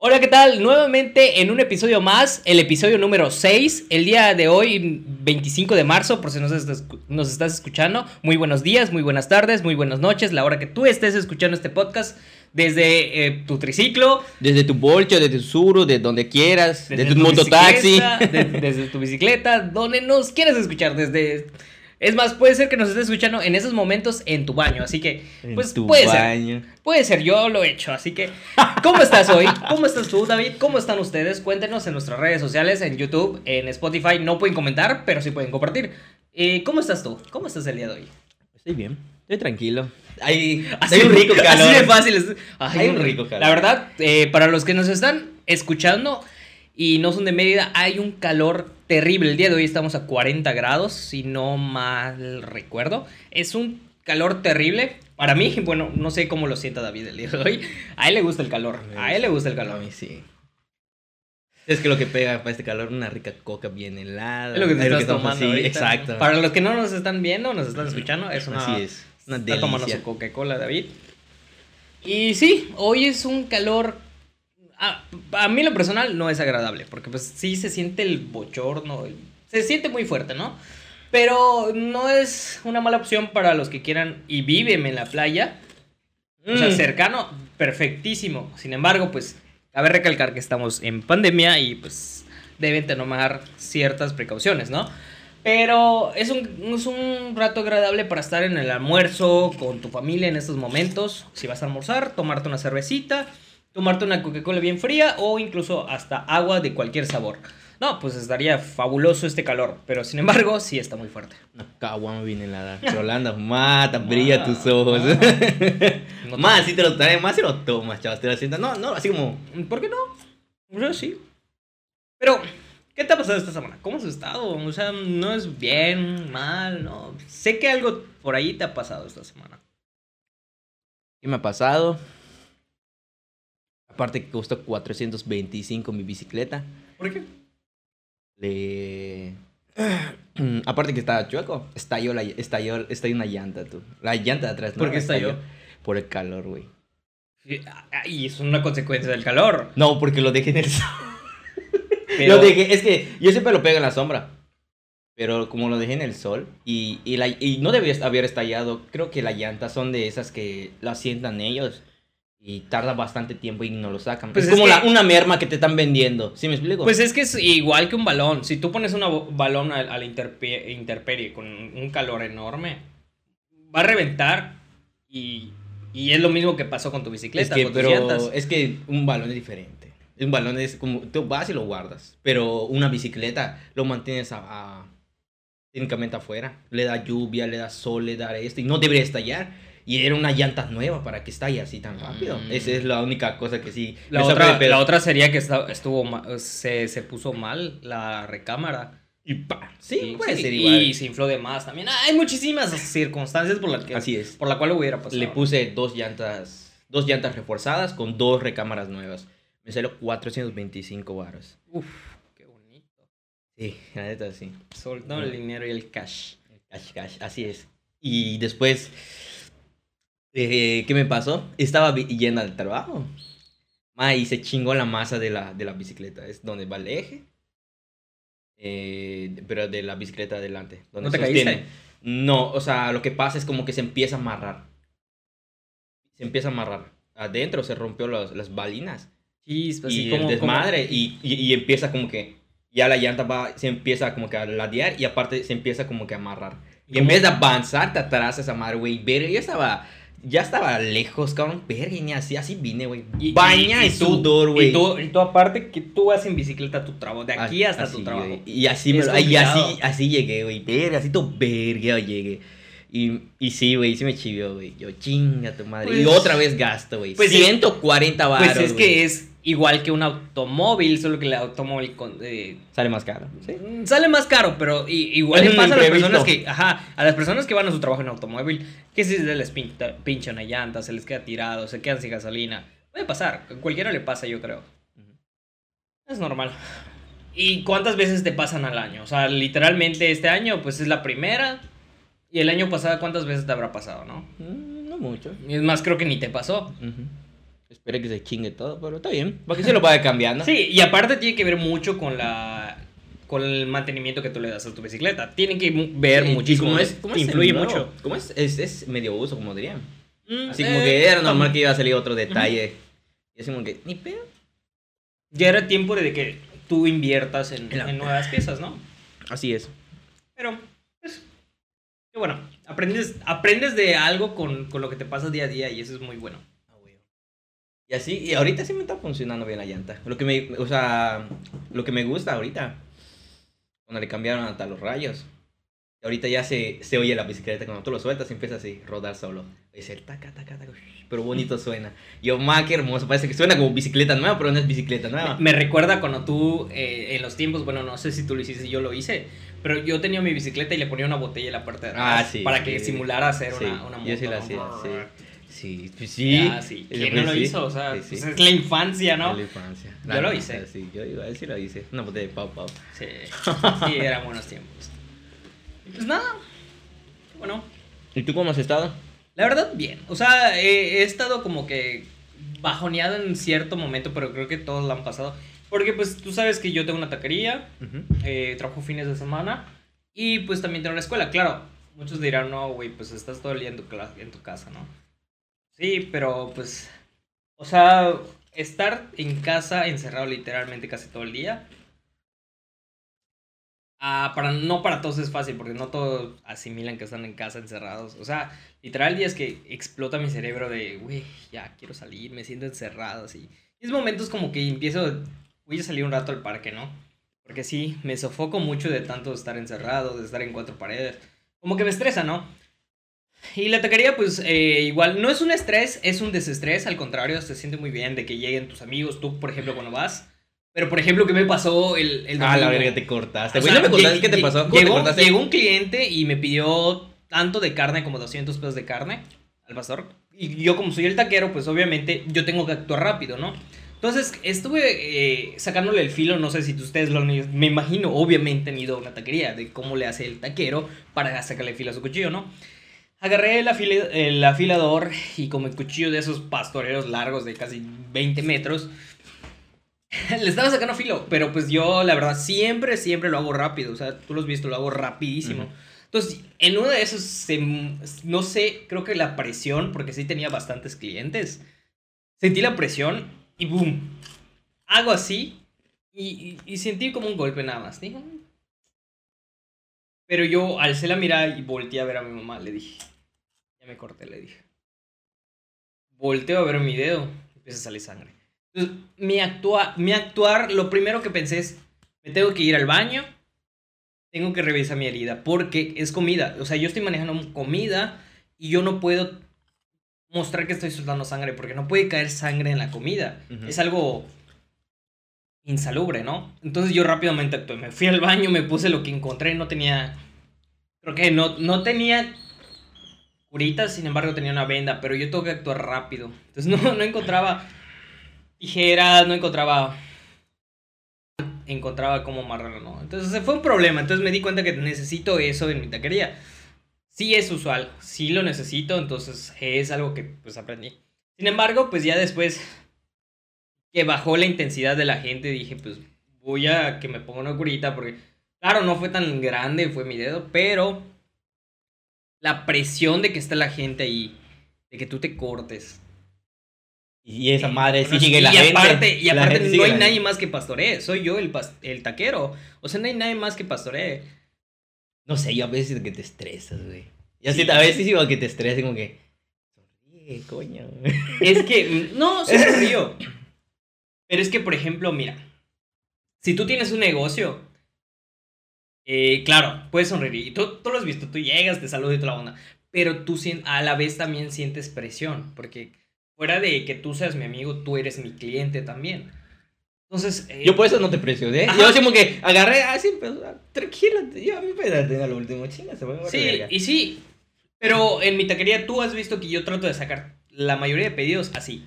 Hola, ¿qué tal? Nuevamente en un episodio más, el episodio número 6. El día de hoy, 25 de marzo, por si nos estás, nos estás escuchando. Muy buenos días, muy buenas tardes, muy buenas noches. La hora que tú estés escuchando este podcast, desde eh, tu triciclo, Desde tu bolcho, desde tu suru, de donde quieras, desde, tu tu mototaxi. de- desde tu bicicleta, donde nos quieras escuchar, desde... Es más, puede ser que nos estés escuchando en esos momentos en tu baño, así que, En pues tu puede ser. Puede ser, yo lo he hecho, así que, ¿cómo estás hoy? ¿Cómo estás tú, David? ¿Cómo están ustedes? Cuéntenos en nuestras redes sociales, en YouTube, en Spotify. No pueden comentar, pero sí pueden compartir. Eh, ¿Cómo estás tú? ¿Cómo estás el día de hoy? Estoy bien, estoy tranquilo. Hay, Así hay un rico calor. Así de fácil. Ay, Hay un rico calor. La verdad, eh, para los que nos están escuchando y no son de Mérida, hay un calor terrible. El día de hoy estamos a 40 grados, si no mal recuerdo. Es un calor terrible. Para mí, bueno, no sé cómo lo sienta David el día de hoy. A él le gusta el calor. A él le gusta el A calor. mí sí. Es que lo que pega para este calor, una rica coca bien helada. Es lo que te Es estás tomando así, ahorita. Exacto. Para los que no nos están viendo, nos están escuchando, es una, Así es. Una Está tomando su Coca-Cola, David. Y sí, hoy es un calor. A, a mí, lo personal, no es agradable. Porque, pues, sí se siente el bochorno. el- se siente muy fuerte, ¿no? Pero no es una mala opción para los que quieran y viven en la playa. O sea, Mm. cercano, perfectísimo. Sin embargo, pues, cabe recalcar que estamos en pandemia y, pues, deben tomar ciertas precauciones, ¿no? Pero es un, es un rato agradable para estar en el almuerzo con tu familia en estos momentos. Si vas a almorzar, tomarte una cervecita, tomarte una Coca-Cola bien fría o incluso hasta agua de cualquier sabor. No, pues estaría fabuloso este calor, pero sin embargo, sí está muy fuerte. Una caguama bien helada. Rolanda, mata, brilla tus ojos. No más si te lo traes, más si lo tomas, chavos. Te lo sientas. No, no, así como. ¿Por qué no? Yo sí. Pero, ¿qué te ha pasado esta semana? ¿Cómo has estado? O sea, no es bien, mal, no. Sé que algo por ahí te ha pasado esta semana. ¿Qué me ha pasado? Aparte que costó 425 mi bicicleta. ¿Por qué? Le... Aparte que estaba chueco, estalló, la, estalló, estalló una llanta, tú. La llanta de atrás. ¿Por qué estalló? Por el calor, güey. Y es una consecuencia del calor. No, porque lo dejé en el sol. Pero, Lo dejé, es que yo siempre lo pego en la sombra. Pero como lo dejé en el sol y, y, la- y no debería haber estallado, creo que las llantas son de esas que la sientan ellos y tarda bastante tiempo y no lo sacan. Pues es, es como que- la- una merma que te están vendiendo. ¿Sí me explico? pues es que es igual que un balón. Si tú pones un balón a, a la interpe- intemperie con un calor enorme, va a reventar y, y es lo mismo que pasó con tu es bicicleta, que, con tus pero llantas. es que un balón es diferente. Un balón es como, tú vas y lo guardas. Pero una bicicleta lo mantienes a, a- técnicamente afuera. Le da lluvia, le da sol, le da esto. Y no debería estallar. Y era una llanta nueva para que estalle así tan rápido. Mm. Esa es la única cosa que sí. La otra, la otra sería que estuvo se, se puso mal la recámara. Y pa. Sí, Y- puede sí, ser y igual. se infló de más también. Hay muchísimas circunstancias por las que Así es. por la cual hubiera pasado. Le puse dos llantas, dos llantas reforzadas con dos recámaras nuevas. Me salió 425 baros. Uf, qué bonito. Sí, la neta sí. Soltó el dinero y el cash. Cash, cash, así es. Y después, eh, ¿qué me pasó? Estaba yendo al trabajo. Ma, y se chingó la masa de la, de la bicicleta. Es donde va el eje. Eh, pero de la bicicleta adelante. Donde ¿No te sostiene. caíste? No, o sea, lo que pasa es como que se empieza a amarrar. Se empieza a amarrar. Adentro se rompió los- las balinas. Chispas, y como el desmadre. Y, y, y empieza como que. Ya la llanta va, se empieza como que a ladear y aparte se empieza como que a amarrar. Y en vez de avanzar, te atrás esa madre, güey. Ver, yo estaba. Ya estaba lejos, cabrón. Verga, ni así, así vine, güey. Y- Baña y, tú- sudor, güey. Y tú, y tú aparte que tú vas en bicicleta a tu trabajo, de aquí Ah, hasta así, tu trabajo. Y así, me, y así, así llegué, güey. Verga, así todo verga llegué. Y, y sí, güey, sí me chivió, güey. Yo, chinga tu madre. y Pues- otra vez gasto, güey. pues es- 140 baros, Pues es que es igual que un automóvil, solo que el automóvil con- eh, Sale más caro. Sí. Mm, Sale más caro, pero igual le pasa a las personas que, ajá, a las personas que van a su trabajo en automóvil, que si se les pinta, pincha una llanta, se les queda tirado, se quedan sin gasolina. Puede pasar, a cualquiera le pasa, yo creo. Es normal. ¿Y cuántas veces te pasan al año? O sea, literalmente este año, pues es la primera. Y el año pasado, ¿cuántas veces te habrá pasado, no? Mm, No mucho. Y es más, creo que ni te pasó. Ujú. Espero que se chingue todo, pero está bien. Porque se lo vaya cambiando. Sí, y aparte tiene que ver mucho con la con el mantenimiento que tú le das a tu bicicleta. Tiene que ver Sí, muchísimo. como es, como es influye nuevo, mucho. Como es, es, es medio uso, como dirían. Mm, Así eh, como que era normal que iba a salir otro detalle. Y así como que, ni pedo. Ya era tiempo de que tú inviertas en, En en nuevas piezas, ¿no? Así es. Pero, pues, bueno. Aprendes, aprendes de algo con, con lo que te pasa día a día y eso es muy bueno. Y así, y ahorita sí me está funcionando bien la llanta. Lo que me, o sea, lo que me gusta ahorita, cuando le cambiaron hasta los rayos. Y ahorita ya se, se oye la bicicleta, cuando tú lo sueltas empieza así, rodar solo. Es el taca, taca, taca, pero bonito suena. Y yo, ma, qué hermoso, parece que suena como bicicleta nueva, pero no es bicicleta nueva. Me recuerda cuando tú, eh, en los tiempos, bueno, no sé si tú lo hiciste, yo lo hice, pero yo tenía mi bicicleta y le ponía una botella en la parte de atrás Ah, sí, para que sí. simulara ser Sí, una, una moto. yo sí hacía, sí. Sí, pues sí. Ya, sí. ¿Quién pues no lo hizo? O sea, pues es la infancia, ¿no? la infancia. Yo La lo neta, hice. Sí, yo igual sí lo hice. Una botella de pau pau. Sí, sí, eran buenos tiempos. Pues nada, bueno, ¿Y tú cómo has estado? la verdad, bien. O sea, he, he estado como que bajoneado en cierto momento, pero creo que todos lo han pasado. Porque pues tú sabes que yo tengo una taquería, eh, trabajo fines de semana y pues también tengo la escuela. Claro, muchos dirán, no, güey, pues estás todo el día en tu, en tu casa, ¿no? Sí, pero pues, o sea, estar en casa encerrado literalmente casi todo el día. Ah, para, no para todos es fácil, porque no todos asimilan que están en casa encerrados. O sea, literal días que explota mi cerebro de, güey, ya quiero salir, me siento encerrado, así. Y es momentos como que empiezo, voy a salir un rato al parque, ¿no? Porque sí, me sofoco mucho de tanto estar encerrado, de estar en cuatro paredes. Como que me estresa, ¿no? Y la taquería, pues, eh, igual, no es un estrés, es un desestrés, al contrario, se siente muy bien de que lleguen tus amigos, tú, por ejemplo, cuando vas. Pero, por ejemplo, ¿qué me pasó el, el Ah, la verga, te cortaste. Güey, no me contaste qué te pasó. ¿Cómo te Llegó, cortaste? llegó un cliente y me pidió tanto de carne como 200 pesos de carne al pastor. Y yo, como soy el taquero, pues obviamente yo tengo que actuar rápido, ¿no? Entonces estuve eh, sacándole el filo, no sé si ustedes lo han me imagino, obviamente han ido a una taquería de cómo le hace el taquero para sacarle filo a su cuchillo, ¿no? Agarré el, afile- el afilador y como el cuchillo de esos pastoreros largos de casi 20 metros, le estaba sacando filo, pero pues yo la verdad siempre, siempre lo hago rápido, o sea, tú lo has visto, lo hago rapidísimo. Ujú. Entonces, en uno de esos, se- no sé, creo que la presión, porque sí tenía bastantes clientes, sentí la presión y boom, hago así y, y- y sentí como un golpe nada más. "Mm". Pero yo alcé la mirada y volteé a ver a mi mamá, le dije, ya me corté, le dije. Volteo a ver mi dedo, empieza a salir sangre. Entonces, mi, actua mi actuar, lo primero que pensé es, me tengo que ir al baño, tengo que revisar mi herida, porque es comida. O sea, yo estoy manejando comida y yo no puedo mostrar que estoy soltando sangre, porque no puede caer sangre en la comida. Es algo insalubre, ¿no? Entonces yo rápidamente actué. Me fui al baño, me puse lo que encontré, no tenía... Creo que no, no tenía curitas, sin embargo tenía una venda, pero yo tengo que actuar rápido. Entonces no, no encontraba tijeras, no encontraba encontraba cómo amarrarlo, ¿no? Entonces fue un problema, entonces me di cuenta que necesito eso en mi taquería. Sí es usual, sí lo necesito, entonces es algo que pues aprendí. Sin embargo, pues ya después que bajó la intensidad de la gente, dije, pues voy a que me ponga una curita porque claro, no fue tan grande, fue mi dedo, pero la presión de que está la gente ahí, de que tú te cortes, Y esa madre sí bueno, sigue y la gente. aparte, y La aparte gente no hay nadie gente. más que pastoree. Soy yo el, pas- el taquero. O sea, no hay nadie más que pastoree. No sé, yo a veces que te estresas, güey. Yo Sí. a veces igual que te estresas, como que. Sonríe, coño. Es que, no, sí me río. Pero es que, por ejemplo, mira. Si tú tienes un negocio, eh, claro, puedes sonreír. Y tú, tú lo has visto, tú llegas, te saludas y toda la onda. Pero tú a la vez también sientes presión. Porque fuera de que tú seas mi amigo, tú eres mi cliente también. Entonces, eh, Yo por eso no te presioné. Ajá. Yo como que agarré así, pero ah, tranquilo, yo a mí me a lo último, chinga, se va a Sí, y sí. Pero en mi taquería tú has visto que yo trato de sacar la mayoría de pedidos así.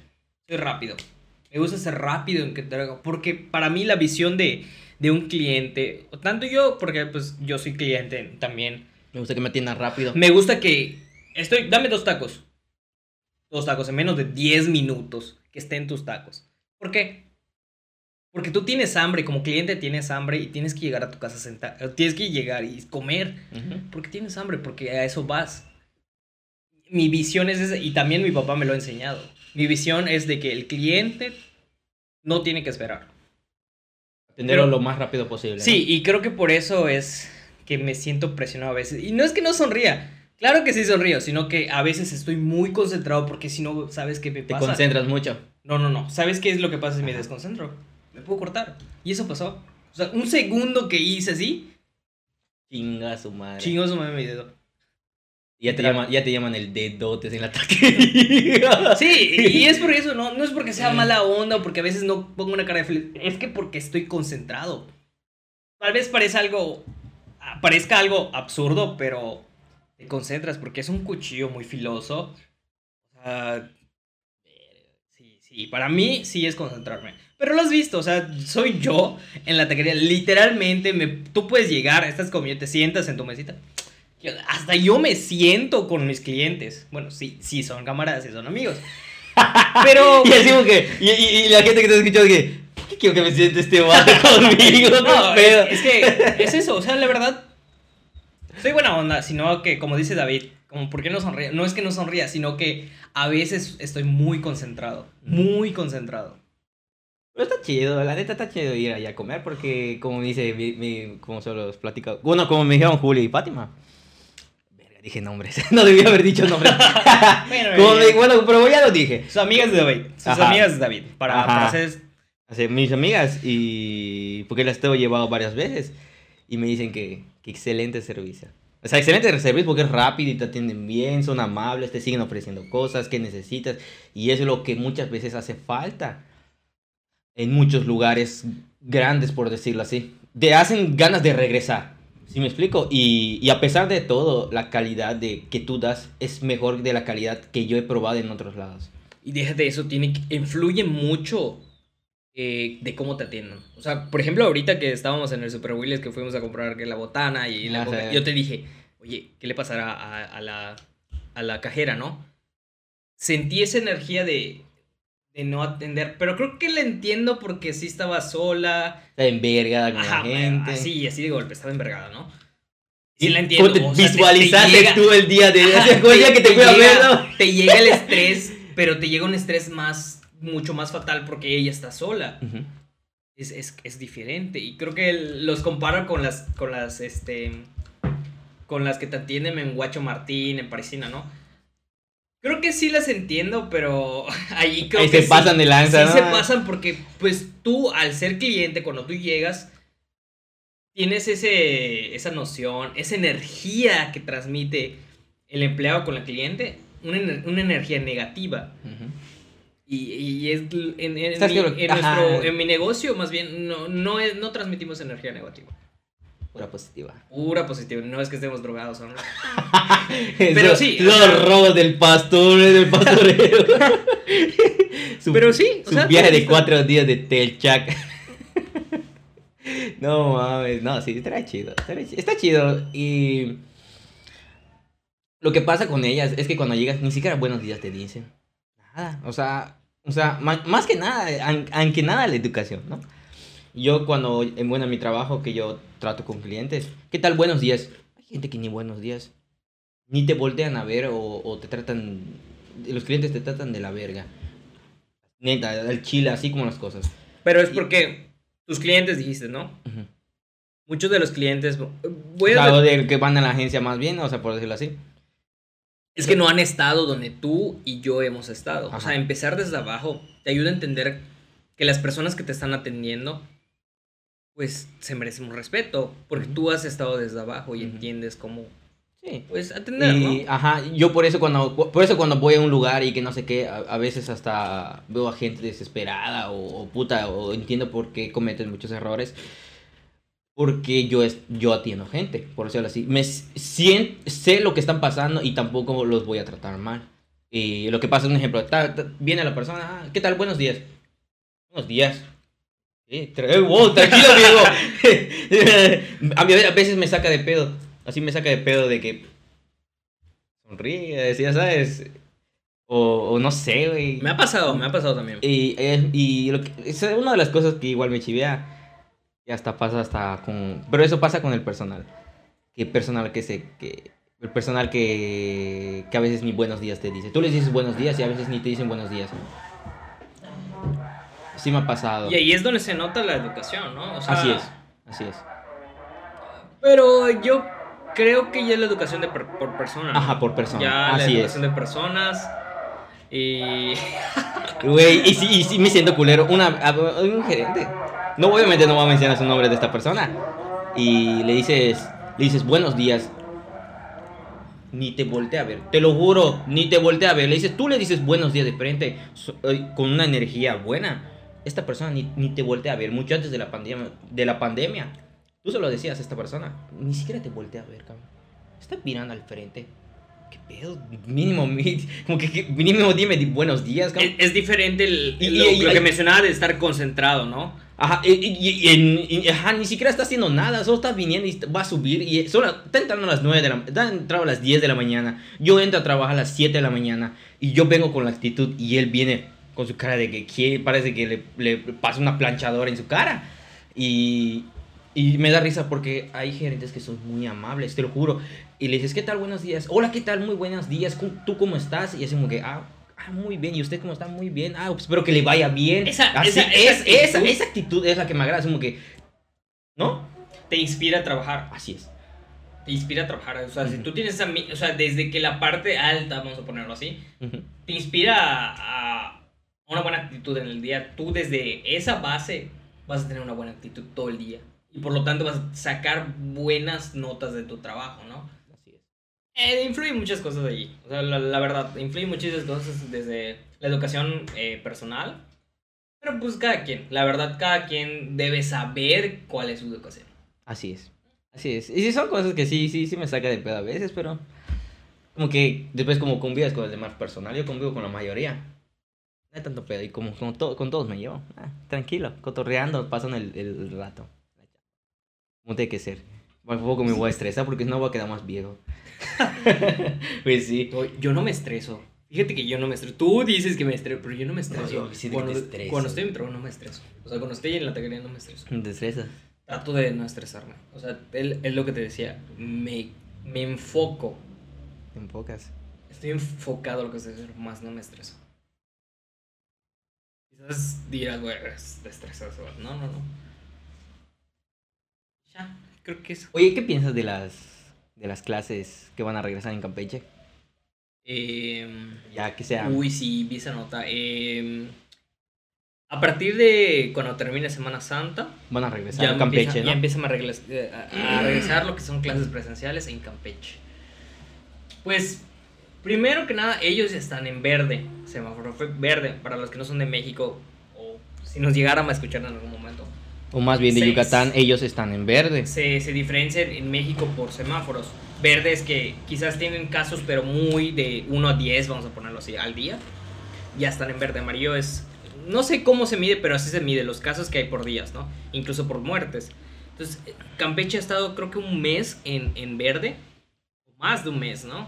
Soy rápido. Me gusta ser rápido en que. Porque para mí la visión de, de un cliente, tanto yo, porque pues yo soy cliente también. Me gusta que me atiendan rápido. Me gusta que estoy, dame dos tacos. Dos tacos en menos de 10 minutos. que esté en tus tacos. ¿Por qué? Porque tú tienes hambre, como cliente tienes hambre y tienes que llegar a tu casa sentar, tienes que llegar y comer. Ujú. Porque tienes hambre, porque a eso vas. Mi visión es esa, y también mi papá me lo ha enseñado. Mi visión es de que el cliente no tiene que esperar. Atenderlo lo más rápido posible. ¿no? Sí, y creo que por eso es que me siento presionado a veces. Y no es que no sonría. Claro que sí sonrío, sino que a veces estoy muy concentrado porque si no, ¿sabes qué me Te pasa? concentras mucho. No, no, no. ¿Sabes qué es lo que pasa si me desconcentro? Me puedo cortar. Y eso pasó. O sea, un segundo que hice así, Chinga su madre. chingó su madre mi dedo. Ya te, llaman, ya te llaman el dedotes en la taquería. Sí, y es por eso, no, no es porque sea mala onda o porque a veces no pongo una cara de feliz. Es que porque estoy concentrado. Tal vez parezca algo, ah, parezca algo absurdo, pero te concentras porque es un cuchillo muy filoso. Sea, sí, sí, para mí sí es concentrarme. Pero lo has visto, o sea, soy yo en la taquería. Literalmente, me, tú puedes llegar, estás comiendo, te sientas en tu mesita. Yo- hasta yo me siento con mis clientes. Bueno, sí, sí son camaradas, sí son amigos. Pero. Y así como que, y, y- y la gente que te escuchó que, ¿por qué quiero que me siente este vato conmigo? No, es, es que es eso, o sea, la verdad. Soy buena onda, sino que, como dice David, como, ¿por qué no sonríe? No es que no sonría, sino que a veces estoy muy concentrado. Muy concentrado. Pero está chido, la neta está chido ir allá a comer porque, como dice, mi, mi- como se los platicado, bueno, como me dijeron Julio y Fátima. Dije nombres, no debía haber dicho nombres. Bueno, me- bueno, pero ya lo dije. sus amigas de David. Sus Ajá. amigas de David. Para, para hacer. Así, mis amigas y porque las tengo llevado varias veces y me dicen que, que excelente servicio. O sea, excelente servicio porque es rápido y te atienden bien, son amables, te siguen ofreciendo cosas que necesitas y eso es lo que muchas veces hace falta en muchos lugares grandes, por decirlo así. Te hacen ganas de regresar, ¿sí me explico? Y, y a pesar de todo, la calidad de, que tú das es mejor de la calidad que yo he probado en otros lados. Y déjate eso, tiene influye mucho eh, de cómo te atiendan. O sea, por ejemplo, ahorita que estábamos en el Super Willis, que fuimos a comprar que la botana y la Ah, coca, yo te dije, oye, ¿qué le pasará a, a la, a la cajera, no? Sentí esa energía de, de no atender, pero creo que la entiendo porque sí estaba sola. Está envergada con Ajá, la gente. así, así de golpe, estaba envergada, ¿no? Sí la entiendo. ¿Cómo te o sea, te- te visualizaste llega- tú el día de Ajá, ese día que te, fui a verlo? Te llega el estrés, pero te llega un estrés más, mucho más fatal porque ella está sola. Es, es, es diferente. Y creo que los comparo con las, con las, este, con las que te atienden en Guacho Martín, en Parisina, ¿no? Creo que sí las entiendo, pero ahí creo Ahí que se sí- pasan de lanza, Sí ¿no? se pasan porque, pues, tú, al ser cliente, cuando tú llegas, tienes ese, esa noción, esa energía que transmite el empleado con el cliente, una, una energía negativa. Y, y es en, en en nuestro, en mi negocio, más bien, no, no, es, no transmitimos energía negativa. Pura positiva. Pura positiva. No es que estemos drogados, ¿no? Pero sí, o Los sea- robos del pastor, del pastorero. Su- Pero sí, o Su sea, viaje de cuatro días de Telchac. no mames, no, sí, estará chido, estará Está chido. Y lo que pasa con ellas es que cuando llegas ni siquiera buenos días te dicen. Nada, o sea, o sea, más que nada, aunque nada la educación, ¿no? Yo cuando, en bueno, en mi trabajo que yo trato con clientes, ¿qué tal buenos días? Hay gente que ni buenos días, ni te voltean a ver o, o te tratan, los clientes te tratan de la verga. Neta, el chile, así como las cosas. Pero es porque tus clientes dijiste, ¿no? Ujú. Muchos de los clientes. Voy O a o de que van a la agencia más bien, o sea, por decirlo así. Es que no han estado donde tú y yo hemos estado. O Ajá. sea, empezar desde abajo te ayuda a entender que las personas que te están atendiendo, pues se merecen un respeto. Porque tú has estado desde abajo y entiendes cómo, Sí. pues, atender, Y, ¿no? ajá, yo por eso cuando por eso cuando voy a un lugar y que no sé qué, a, a veces hasta veo a gente desesperada o, o puta, o entiendo por qué cometen muchos errores. Porque yo, es, yo atiendo gente, por decirlo así. Me sien- sé lo que están pasando y tampoco los voy a tratar mal. Y lo que pasa es un ejemplo. ta- ta- viene la persona, "Ah, ¿qué tal? Buenos días. Buenos días. Eh, wow, tranquilo, amigo. a mí a veces me saca de pedo. Así me saca de pedo de que sonríe, ya sabes. O, o no sé, güey. Me ha pasado, me ha pasado también. Y, eh, y lo que- es una de las cosas que igual me chivea. Y hasta pasa hasta con... Pero eso pasa con el personal. Que personal que se... Que, el personal que, que a veces ni buenos días te dice. Tú les dices buenos días y a veces ni te dicen buenos días. Sí me ha pasado. Y ahí es donde se nota la educación, ¿no? O sea, Así es. Así es. Pero yo creo que ya es la educación de per- por persona. ¿no? Ajá, por persona. Ya la Así es. educación de personas. Y. Güey, y sí, y sí me siento culero. Una, un gerente. No, obviamente no voy a mencionar su nombre de esta persona. Y le dices, le dices buenos días. Ni te voltea a ver. Te lo juro, ni te voltea a ver. Le dices, tú le dices buenos días de frente so- eh, con una energía buena. Esta persona ni, ni te voltea a ver. Mucho antes de la pandemia. De la pandemia. Tú se lo decías a esta persona. Ni siquiera te voltea a ver, cabrón. Está mirando al frente. ¿Qué pedo? Mínimo, como que, que mínimo dime di- buenos días, cabrón. Es, es diferente el, Y- lo, y- y- lo que mencionaba de estar concentrado, ¿no? Ajá, y, ajá, ni siquiera está haciendo nada, solo está viniendo y va a subir y solo está entrando a las 9 de la está entrando a las 10 de la mañana. Yo entro a trabajar a las 7 de la mañana y yo vengo con la actitud y él viene con su cara de que quiere, parece que le, le pasa una planchadora en su cara. Y, y me da risa porque hay gerentes que son muy amables, te lo juro. Y le dices, ¿qué tal? Buenos días. Hola, ¿qué tal? Muy buenos días. ¿Cómo- ¿Tú cómo estás? Y así como que, ah, ah, muy bien. ¿Y usted cómo está? Muy bien. Ah, pues espero que le vaya bien. Esa- Así esa- es, esa actitud- esa actitud es la que me agrada. Es como que, ¿no? Te inspira a trabajar. Así es. Te inspira a trabajar. O sea, si Ujú. tú tienes O sea, desde que la parte alta, vamos a ponerlo así, te inspira a, a una buena actitud en el día. Tú desde esa base vas a tener una buena actitud todo el día. Y por lo tanto vas a sacar buenas notas de tu trabajo, ¿no? Así es. Eh, influyen muchas cosas allí. O sea, la, la verdad, influyen muchísimas cosas desde la educación eh, personal. Pero pues cada quien, la verdad, cada quien debe saber cuál es su educación. Así es. Así es. Y sí son cosas que sí, sí, sí me saca de pedo a veces, pero como que después como convives con el demás personal, yo convivo con la mayoría. No hay tanto pedo y como, como to- con todos me llevo. Ah, tranquilo, cotorreando, pasan el, el rato. Como tiene que ser. Tampoco me voy a estresar porque no voy a quedar más viejo. pues sí. Yo- Yo no me estreso. Fíjate que yo no me estreso. Tú dices que me estreso, pero yo no me estreso. yo sí que cuando, cuando estoy en mi trabajo no me estreso. O sea, cuando estoy en la taquería no me estreso. Te estresas. Trato de no estresarme. O sea, es lo que te decía. Me, me enfoco. Te enfocas. Estoy enfocado a lo que estoy haciendo, más no me estreso. Quizás dirás, güey, es-. No, no, no. Ya, creo que eso. Oye, ¿qué piensas de las de las clases que van a regresar en Campeche? Em, Ya que sea. Uy, sí, vi esa nota. Em, a partir de cuando termine Semana Santa, Van a regresar ya, a Campeche, empieza- ¿no? ya empiezan a, eh, a- a regresar lo que son clases presenciales en Campeche. Pues, primero que nada, ellos están en verde. Semáforo fue verde para los que no son de México o si nos llegaran a escuchar en algún momento. O más bien de Seis. Yucatán, ellos están en verde. se, se diferencian en México por semáforos. Verdes que quizás tienen casos, pero muy de 1 a 10, vamos a ponerlo así, al día. Ya están en verde. Amarillo es. No sé cómo se mide, pero así se mide los casos que hay por días, ¿no? Incluso por muertes. Entonces, Campeche ha estado, creo que un mes en, en verde. Más de un mes, ¿no?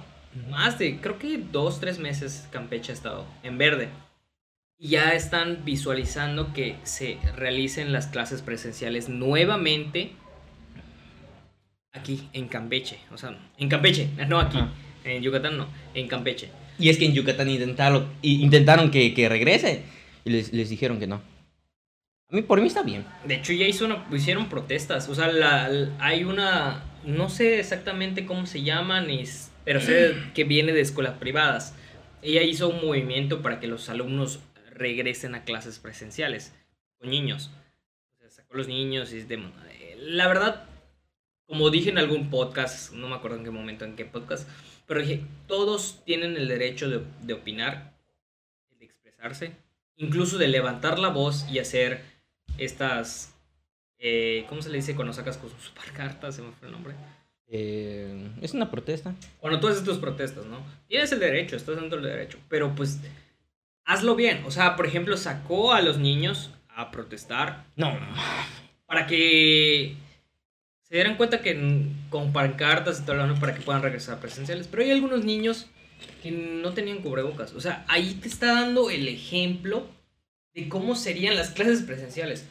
Más de, creo que dos, tres meses Campeche ha estado en verde. Y ya están visualizando que se realicen las clases presenciales nuevamente aquí en Campeche. O sea, en Campeche, no aquí. Ajá. En Yucatán no, en Campeche. Y es que en Yucatán intentaron, intentaron que, que regrese y les, les dijeron que no. A mí, por mí está bien. De hecho, ya hizo una, hicieron protestas. O sea, la, la- hay una. No sé exactamente cómo se llaman, ni pero sé que viene de escuelas privadas. Ella hizo un movimiento para que los alumnos regresen a clases presenciales con niños. Sacó a los niños y es de- La verdad, como dije en algún podcast, no me acuerdo en qué momento, en qué podcast, pero dije, todos tienen el derecho de, de opinar, de expresarse, incluso de levantar la voz y hacer estas, eh, ¿cómo se le dice cuando sacas con sus cartas? Se me fue el nombre. Eh, es una protesta. Cuando tú haces tus protestas, ¿no? Tienes el derecho, estás dando el derecho, pero pues hazlo bien. O sea, por ejemplo, sacó a los niños a protestar No. para que se dieran cuenta que con pancartas y todo lo demás para que puedan regresar presenciales. Pero hay algunos niños que no tenían cubrebocas. O sea, ahí te está dando el ejemplo de cómo serían las clases presenciales.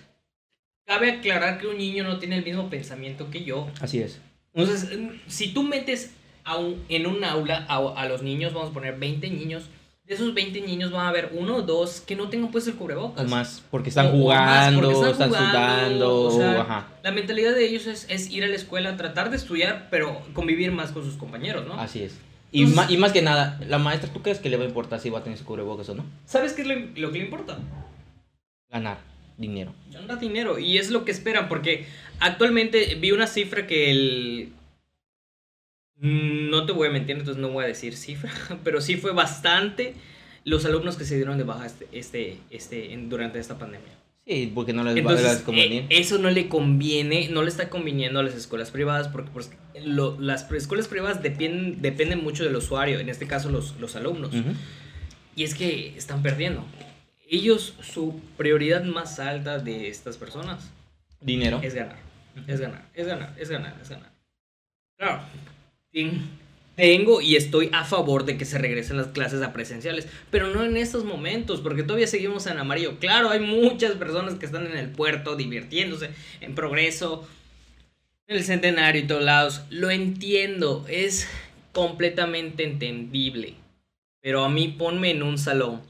Cabe aclarar que un niño no tiene el mismo pensamiento que yo. Así es. Entonces, si tú metes a un- en un aula a, a los niños, vamos a poner 20 niños, de esos 20 niños van a haber uno o dos que no tengan puesto el cubrebocas. O más, porque están O- o más, jugando, porque están, jugando, sudando, o sea, ajá. La mentalidad de ellos es, es ir a la escuela, tratar de estudiar, pero convivir más con sus compañeros, ¿no? Así es. Y, Entonces- y más que nada, la maestra, ¿tú crees que le va a importar si va a tener su cubrebocas o no? ¿Sabes qué es lo, lo que le importa? Ganar dinero. Ganar dinero. Y es lo que esperan, porque actualmente vi una cifra que el... Mm, No te voy a mentir, entonces no voy a decir cifra, pero sí fue bastante los alumnos que se dieron de baja este, este, este, durante esta pandemia. Sí, porque no les va a Entonces, convenir. eh, eso no le conviene, no le está conviniendo a las escuelas privadas, porque pues, lo- las escuelas privadas dependen, dependen mucho del usuario, en este caso los, los alumnos. Y es que están perdiendo. Ellos, su prioridad más alta de estas personas Dinero. es ganar. Es ganar, es ganar, es ganar, es ganar. Claro, ten- tengo y estoy a favor de que se regresen las clases a presenciales, pero no en estos momentos, porque todavía seguimos en amarillo. Claro, hay muchas personas que están en el puerto divirtiéndose, en progreso, en el centenario y todos lados. Lo entiendo, es completamente entendible. Pero a mí ponme en un salón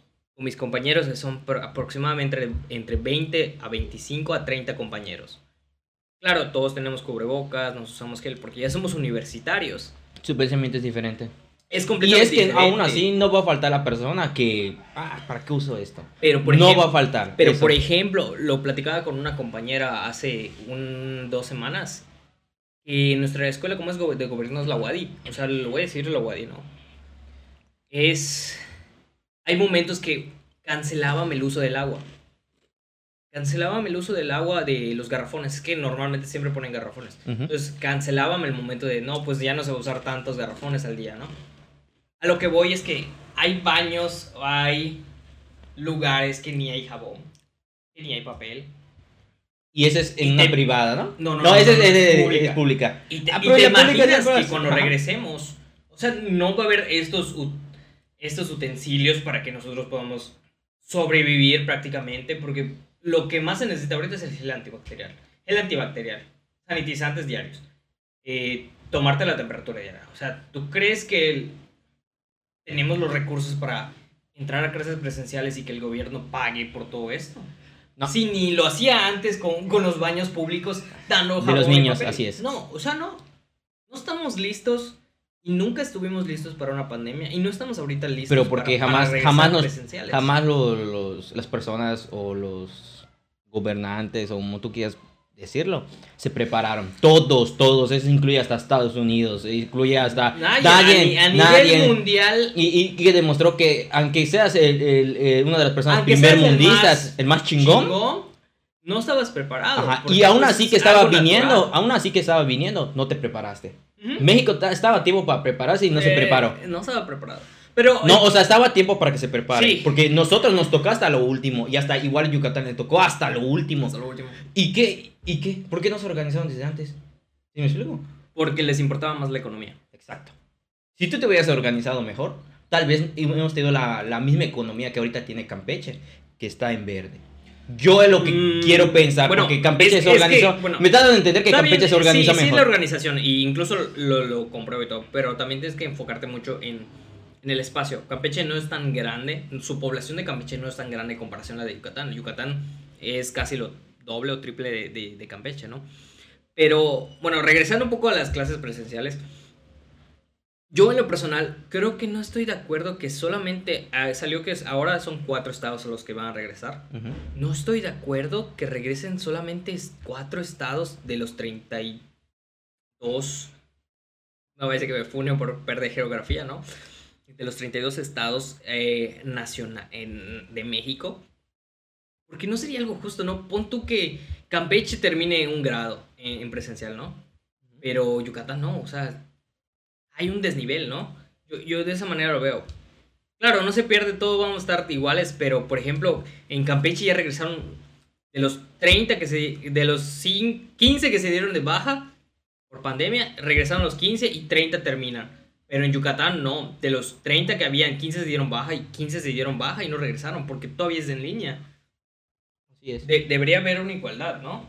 mis compañeros son pro- aproximadamente entre, entre 20 a 25 a 30 compañeros. Claro, todos tenemos cubrebocas, nos usamos gel porque ya somos universitarios. Su pensamiento es diferente. Es Y es que diferente. aún así no va a faltar la persona que, ah, ¿para qué uso esto? pero por no ejemplo, va a faltar. Pero eso. por ejemplo, lo platicaba con una compañera hace un, dos semanas. Y nuestra escuela, como es de gobierno, es la UADI. O sea, lo voy a decir la UADI, ¿no? Es. Hay momentos que cancelábame el uso del agua. Cancelábame el uso del agua de los garrafones. Es que normalmente siempre ponen garrafones. Ujú. Entonces cancelábame el momento de, no, pues ya no se va a usar tantos garrafones al día, ¿no? A lo que voy es que hay baños, hay lugares que ni hay jabón, que ni hay papel. Y ese es en Y una te- privada, ¿no? No, no, No, no, ese no, es, es- es es pública. pública. Y te, Ah, y te pública imaginas que cuando regresemos, o sea, no va a haber estos, estos utensilios para que nosotros podamos sobrevivir prácticamente, porque lo que más se necesita ahorita es el gel antibacterial. El antibacterial, sanitizantes diarios, eh, tomarte la temperatura diaria. O sea, ¿tú crees que el- tenemos los recursos para entrar a clases presenciales y que el gobierno pague por todo esto? No. Si ni lo hacía antes con, con los baños públicos dando De los niños, así es. No, o sea, no. No estamos listos y nunca estuvimos listos para una pandemia y no estamos ahorita listos Pero porque para- para jamás, regresar jamás, nos, jamás lo- los, las personas o los gobernantes o como tú quieras decirlo, se prepararon. Todos, todos. Eso incluye hasta Estados Unidos, incluye hasta Nadie, nadie, a, a nivel nadie. mundial Y, y que demostró que aunque seas el, el- el- una de las personas Aunque primer mundistas, más el más chingón, chingón, no estabas preparado. ajá, y aún pues, así que es estaba viniendo, natural. aún así que estaba viniendo, no te preparaste. México ta- estaba a tiempo para prepararse y no se Eh, preparó. No estaba preparado. Pero No, o sea, estaba a tiempo para que se prepare. Sí. Porque nosotros nos tocó hasta lo último. Y hasta igual Yucatán le tocó hasta lo último. hasta lo último. ¿Y qué? ¿Y qué? ¿Por qué no se organizaron desde antes? ¿Sí me explico? Porque les importaba más la economía. Exacto. Si tú te hubieras organizado mejor, tal vez hemos tenido la, la misma economía que ahorita tiene Campeche, que está en verde. Yo es lo que Mm, quiero pensar, bueno, porque Campeche es- se es que, organizó. bueno, me está dando a entender que Campeche bien, se organiza sí, Sí, mejor. la organización, y incluso lo, lo compruebo y todo, pero también tienes que enfocarte mucho en, en el espacio. Campeche no es tan grande, su población de Campeche no es tan grande en comparación a la de Yucatán. Yucatán es casi lo doble o triple de, de- de Campeche, ¿no? Pero, bueno, regresando un poco a las clases presenciales, yo en lo personal creo que no estoy de acuerdo que solamente ah, salió que ahora son cuatro estados los que van a regresar. No estoy de acuerdo que regresen solamente cuatro estados de los 32. No ser que me funio por perder geografía, ¿no? De los 32 estados eh, naciona- en- de México. Porque no sería algo justo, ¿no? Pon tú que Campeche termine un grado en, en presencial, ¿no? Pero Yucatán no, o sea, hay un desnivel, ¿no? Yo, yo de esa manera lo veo. Claro, no se pierde todo, vamos a estar iguales, pero por ejemplo, en Campeche ya regresaron de los 30 que se de los cin- 15 que se dieron de baja por pandemia, regresaron los 15 y 30 terminan. Pero en Yucatán no. De los 30 que habían, 15 se dieron baja y 15 se dieron baja y no regresaron porque todavía es en línea. Así es. De- debería haber una igualdad, ¿no?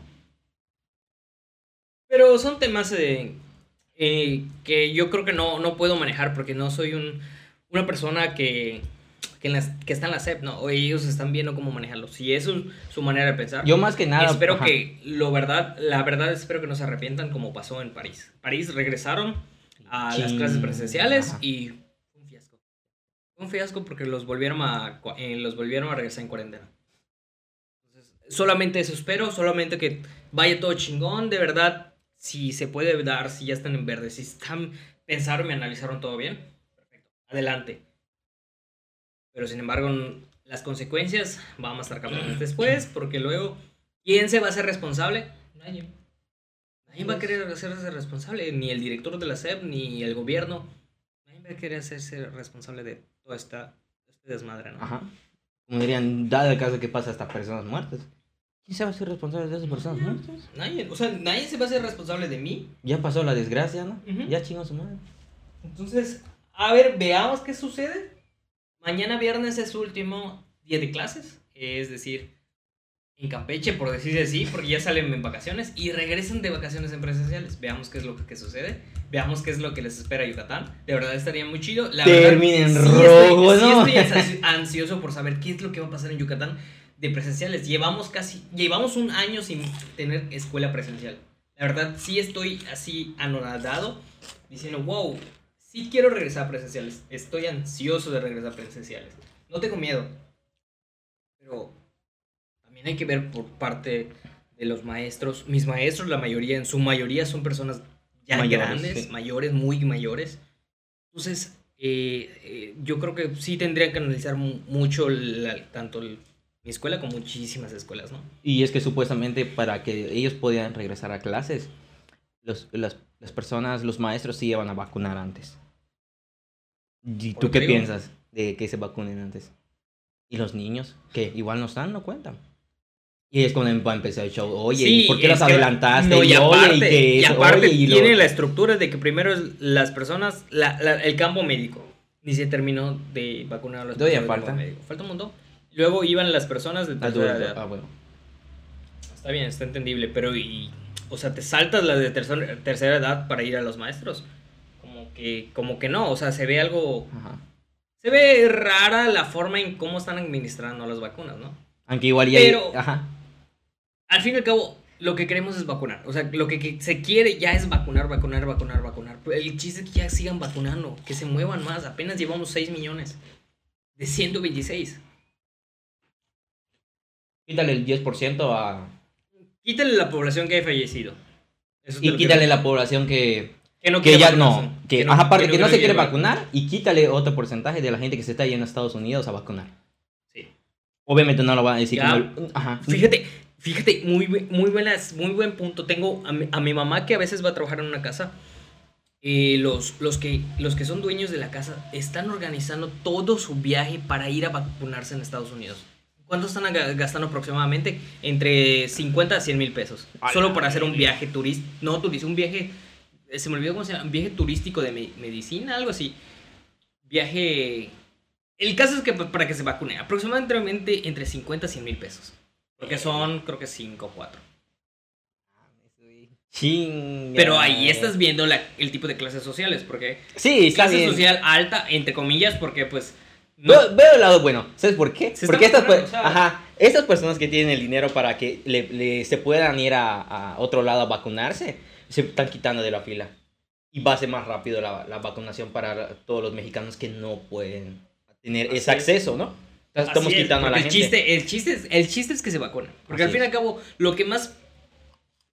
Pero son temas eh, eh, que yo creo que no, no puedo manejar porque no soy un, una persona que, que, en las- que está en la SEP, ¿no? O ellos están viendo cómo manejarlo. Si eso es su manera de pensar. Yo más que nada. espero ajá. que, lo verdad, la verdad espero que no se arrepientan como pasó en París. París regresaron a las Chin, clases presenciales ajá. y fue un fiasco. Fue un fiasco porque los volvieron a, eh, los volvieron a regresar en cuarentena. Entonces, solamente eso espero, solamente que vaya todo chingón, de verdad, si se puede dar, si ya están en verde, si están, pensaron y analizaron todo bien, perfecto, adelante. Pero sin embargo, las consecuencias vamos a estar cambiando después, porque luego, ¿quién se va a hacer responsable? Nadie. Nadie va a querer hacerse responsable, ni el director de la SEP, ni el gobierno. Nadie va a querer hacerse responsable de toda esta, este desmadre, ¿no? Ajá. Como dirían, dado el caso que pasa hasta personas muertas. ¿Quién se va a ser responsable de esas personas muertas? Nadie, o sea, nadie se va a hacer responsable de mí. Ya pasó la desgracia, ¿no? Ujú. Ya chingó su madre. Entonces, a ver, veamos qué sucede. Mañana viernes es su último día de clases, es decir, en Campeche, por decir así, porque ya salen en vacaciones y regresan de vacaciones en presenciales. Veamos qué es lo que, sucede, veamos qué es lo que les espera a Yucatán. De verdad estaría muy chido. La Termina en verdad, rojo, estoy, ¿no? Sí estoy ansi- ansioso por saber qué es lo que va a pasar en Yucatán de presenciales. Llevamos casi, llevamos un año sin tener escuela presencial. La verdad, sí estoy así anonadado, diciendo, wow, sí quiero regresar a presenciales. Estoy ansioso de regresar a presenciales. No tengo miedo. Pero también hay que ver por parte de los maestros. Mis maestros, la mayoría, en su mayoría son personas ya Mayores, grandes, sí. mayores, muy mayores. Entonces, eh, eh, yo creo que sí tendrían que analizar mu- mucho la- tanto el- mi escuela como muchísimas escuelas, ¿no? Y es que supuestamente para que ellos pudieran regresar a clases, los, las, las personas, los maestros se iban a vacunar antes. ¿Y tú qué digo. piensas de que se vacunen antes? ¿Y los niños? que Igual no están, no cuentan. Y es cuando empezar el show. Oye, ¿y Sí, ¿por qué las adelantaste? No, y Y, oye, aparte, y que y aparte oye, y lo- tiene la estructura de que primero las personas, la- la- el campo médico. Ni se terminó de vacunar a del campo falta. médico. Falta un montón. Luego iban las personas de tercera edad. Ah, bueno. Está bien, está entendible, pero y, o sea, te saltas la de tercera, tercera edad para ir a los maestros. Como que, como que no, o sea, se ve algo, Ajá. se ve rara la forma en cómo están administrando las vacunas, ¿no? Aunque igual ya... Pero- Ajá. Al fin y al cabo, lo que queremos es vacunar. O sea, lo que, se quiere ya es vacunar, vacunar, vacunar, vacunar. El chiste es que ya sigan vacunando, que se muevan más. Apenas llevamos 6 millones de 126. Quítale el 10% a... Quítale la población que haya fallecido. Eso Y quítale quiero- la población que... que no que ya no, que, ajá, aparte que, no se quiere vacunar y quítale otro porcentaje de la gente que se está yendo a Estados Unidos a vacunar. Sí. Obviamente no lo van a decir como ajá. Fíjate, fíjate, muy, muy, buenas, muy buen punto. Tengo a mi, a mi mamá que a veces va a trabajar en una casa. eh, los, los, que, los que son dueños de la casa están organizando todo su viaje para ir a vacunarse en Estados Unidos. ¿Cuánto están gastando aproximadamente? Entre 50 a 100 mil pesos. Solo para hacer un viaje turístico. No turístico, un viaje. eh, Se me olvidó cómo se llama. Un viaje turístico de me- medicina, algo así. Viaje. El caso es que pues, para que se vacune, aproximadamente entre 50 a 100 mil pesos. Porque son, creo que 5 o 4. Chinga. Pero ahí estás viendo la- el tipo de clases sociales, porque Sí, clase bien. social alta, entre comillas, porque pues... No, Veo, veo el lado bueno. ¿Sabes por qué? Se Porque estas, ajá, estas personas que tienen el dinero para que le, le- se puedan ir a, a otro lado a vacunarse, se están quitando de la fila. Y va a ser más rápido la, la vacunación para todos los mexicanos que no pueden tener Así ese es. acceso, ¿no? Entonces, Estamos es, quitando a la porque gente. el chiste, el chiste es, el chiste es que se vacunen. Porque Así al fin y al cabo, lo que más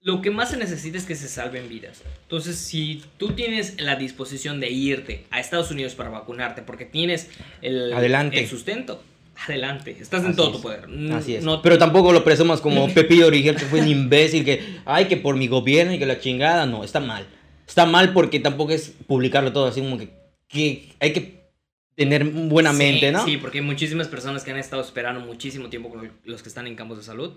lo que más se necesita es que se salven vidas. Entonces, si tú tienes la disposición de irte a Estados Unidos para vacunarte porque tienes el, Adelante. el sustento, adelante. Estás en Así todo es. tu poder. Así es. No, Pero tampoco lo presumas como Pepillo Origel, que fue un imbécil, que, ay, que por mi gobierno y que la chingada. No, está mal. Está mal porque tampoco es publicarlo todo así como que, que hay que tener buena Sí, mente, ¿no? Sí, porque hay muchísimas personas que han estado esperando muchísimo tiempo con los que están en campos de salud.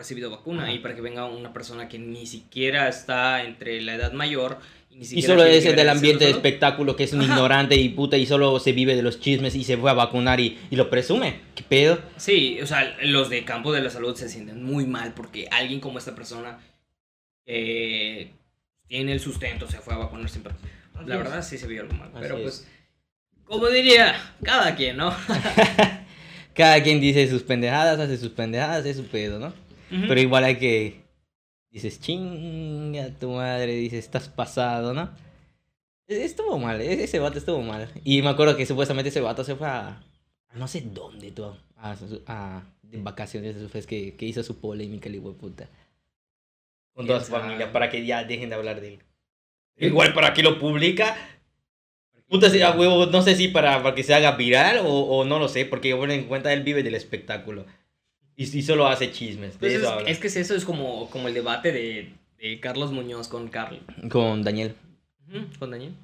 Recibido vacuna Ajá. y para que venga una persona que ni siquiera está entre la edad mayor y ni Y siquiera solo quiere es del ambiente de espectáculo que es un Ajá. ignorante y puta y solo se vive de los chismes y se fue a vacunar y, y lo presume. ¿Qué pedo? Sí, o sea, los de campo de la salud se sienten muy mal porque alguien como esta persona eh, tiene el sustento, se fue a vacunar siempre. Así La es. verdad sí se vio algo mal, Así pero es. pues, como diría, cada quien, ¿no? Cada quien dice sus pendejadas, hace sus pendejadas, es su pedo, ¿no? Pero igual hay que. Dices, chinga tu madre, dices, estás pasado, ¿no? E- Estuvo mal, e- ese vato estuvo mal. Y me acuerdo que supuestamente ese vato se fue a. a no sé dónde, tú. A, a- de vacaciones, fue que, que hizo su polémica, el puta. Con toda su familia, para que ya dejen de hablar de él. Igual para que lo publica. Puta, si a huevo, no sé si para, para que se haga viral o, o no lo sé, porque bueno, en cuenta él vive del espectáculo. Y, y solo hace chismes. De Pues eso es, habla. es que eso es como, como el debate de, de Carlos Muñoz con Carl. Con Daniel. Con Daniel.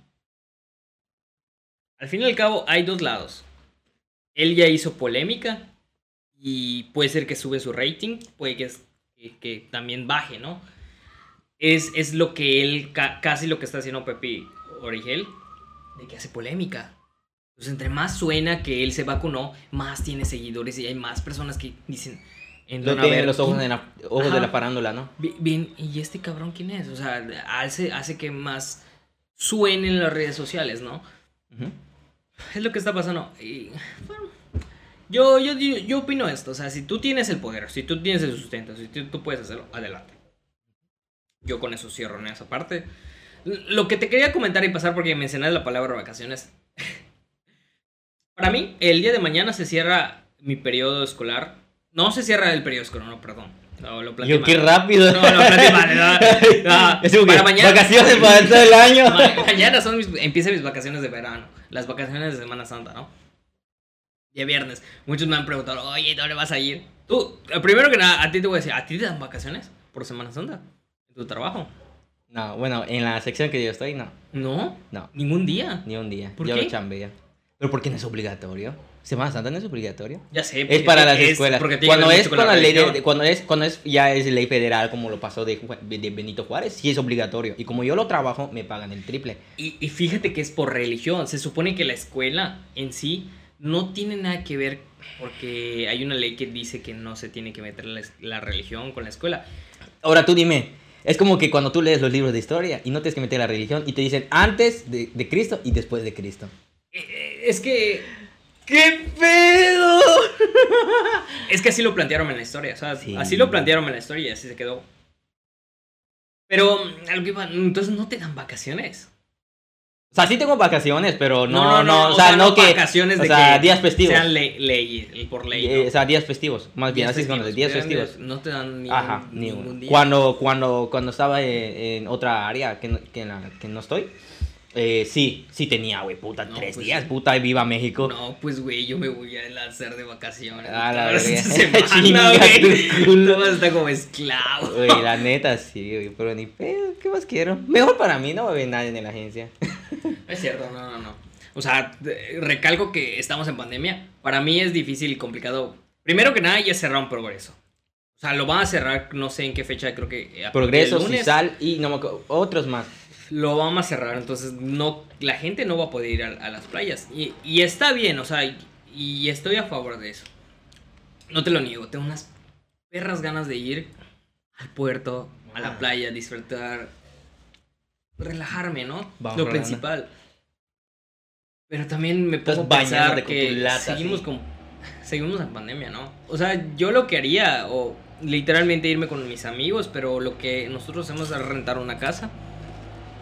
Al fin y al cabo, hay dos lados. Él ya hizo polémica y puede ser que sube su rating, puede que, es- que, que también baje, ¿no? Es, es lo que él, ca- casi lo que está haciendo Pepe Origel, de que hace polémica. Pues entre más suena que él se vacunó, más tiene seguidores y hay más personas que dicen... Lo tiene los ojos, de la, ojos de la farándula, ¿no? Bi- Bien, ¿y este cabrón quién es? O sea, hace, hace que más suenen las redes sociales, ¿no? Ujú. Es lo que está pasando. Y, bueno, yo, yo, yo, yo opino esto. O sea, si tú tienes el poder, si tú tienes el sustento, si tú, tú puedes hacerlo, adelante. Yo con eso cierro en esa parte. Lo que te quería comentar y pasar porque mencionaste la palabra vacaciones. Para mí, el día de mañana se cierra mi periodo escolar. No se cierra el periodo escolar, no, perdón. No, lo planteé Yo, qué rápido. No, no, planteé mal, no, no. Es Para mañana- vacaciones para todo el año. Ma- mañana son mis, empiezan mis vacaciones de verano. Las vacaciones de Semana Santa, ¿no? Ya viernes. Muchos me han preguntado, oye, ¿dónde vas a ir? Tú, eh, primero que nada, a ti te voy a decir, ¿a ti te dan vacaciones por Semana Santa? ¿En tu trabajo? No, bueno, en la sección que yo estoy, no. No, No, ningún día. ni un día. ¿Por yo qué? lo chambea. Pero ¿por qué no es obligatorio? Semana Santa no es obligatorio. Ya sé. Es para las es- escuelas. Cuando es con la ley de, cuando es cuando es ya es ley federal como lo pasó de, de Benito Juárez, sí es obligatorio. Y como yo lo trabajo, me pagan el triple. Y, y fíjate que es por religión. Se supone que la escuela en sí no tiene nada que ver porque hay una ley que dice que no se tiene que meter la, la religión con la escuela. Ahora tú dime, es como que cuando tú lees los libros de historia y no tienes que meter la religión y te dicen antes de, de Cristo y después de Cristo. Eh, eh, Es que ¡Qué pedo! Es que así lo plantearon en la historia, o sea, Sí. así lo plantearon en la historia y así se quedó. Pero, mm, entonces no te dan vacaciones. O sea, sí tengo vacaciones, pero no, No, no, no, o, o sea, sea, no que... vacaciones o de sea, que días festivos. Sean ley, ley, por ley. Eh, o sea, días festivos, más bien, Días así es festivos, días festivos. días- No te dan ni Ajá, un- ni ningún uno. día. Cuando, cuando, cuando estaba en, en otra área que que, en la que no estoy, eh, sí, sí tenía, güey, puta, No, tres pues días, puta, y viva México. No, pues, güey, yo me voy a lanzar de vacaciones. A la esta semana, güey. a estar como esclavo. Güey, la neta, sí, güey, pero ni pedo, ¿qué más quiero? Mejor para mí, no va a haber nadie en la agencia. Es cierto, no, no, no. O sea, recalco que estamos en pandemia. Para mí es difícil y complicado. Primero que nada, ya cerraron Progreso. O sea, lo van a cerrar, no sé en qué fecha, creo que... partir Progreso, Cisal y no me acuerdo, otros más. Lo vamos a cerrar, entonces no, la gente no va a poder ir a, a las playas. Y, y está bien, o sea, y, y estoy a favor de eso. No te lo niego, tengo unas perras ganas de ir al puerto, a la Ah. playa, disfrutar, relajarme, ¿no? Bajo lo principal. Pero también me a pensar que lata, seguimos con seguimos en pandemia, ¿no? O sea, yo lo que haría o literalmente irme con mis amigos, pero lo que nosotros hacemos es rentar una casa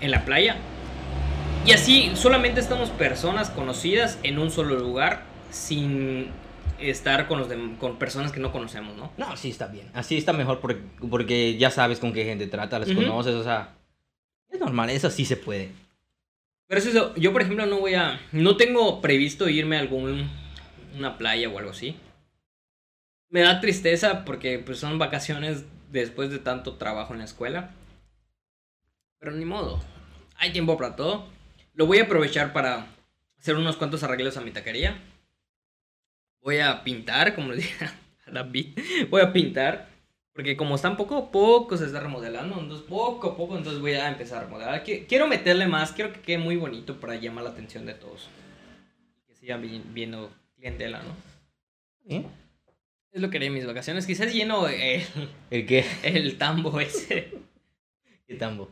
en la playa. Y así solamente estamos personas conocidas en un solo lugar sin estar con los dem- con personas que no conocemos, ¿no? No, sí está bien. Así está mejor porque, porque ya sabes con qué gente trata, las Ujú. conoces, o sea, es normal, eso sí se puede. Pero eso, yo por ejemplo no voy a, no tengo previsto irme a algún, una playa o algo así. Me da tristeza porque pues son vacaciones después de tanto trabajo en la escuela. Pero ni modo, hay tiempo para todo. Lo voy a aprovechar para hacer unos cuantos arreglos a mi taquería. Voy a pintar, como le dije a David, voy a pintar. Porque como están poco a poco, se está remodelando, entonces poco a poco, entonces voy a empezar a remodelar. Qui- Quiero meterle más, quiero que quede muy bonito para llamar la atención de todos. Que sigan vi- viendo clientela, ¿no? ¿Eh? Es lo que haré en mis vacaciones. Quizás lleno el, ¿El qué? el tambo ese. ¿Qué tambo?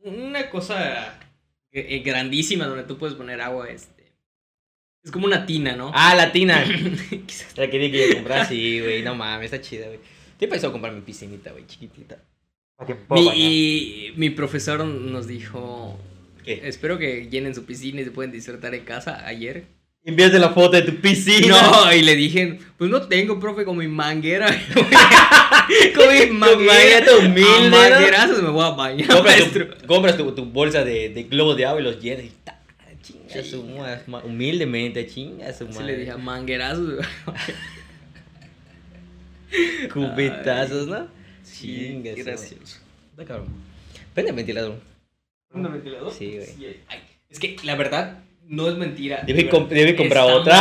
Una cosa eh, grandísima donde tú puedes poner agua, este. Es como una tina, ¿no? Ah, la tina. Quizás- La que dije que yo comprar, sí, güey. No mames, está chida, güey. Estoy pensando comprar mi piscinita, güey, chiquitita. Mi, y mi profesor nos dijo, ¿Qué? espero que llenen su piscina y se pueden disfrutar en casa ayer. Envíate la foto de tu piscina. No, y le dije, pues no tengo, profe, con mi manguera. con mi manguera. manguera humilde, manguerazos me voy a bañar, Compras, tu, compras tu, tu bolsa de, de globos de agua y los llenas y ta, chinga su madre, ma- humildemente, chinga su Sí madre. le dije, a manguerazos. Cubetazos, ¿no? Sí, Chinga gracioso. Está cabrón. Prende el ventilador. ¿Un ventilador? Sí, güey. Es que la verdad no es mentira. Debe de comprar Estamos- otra.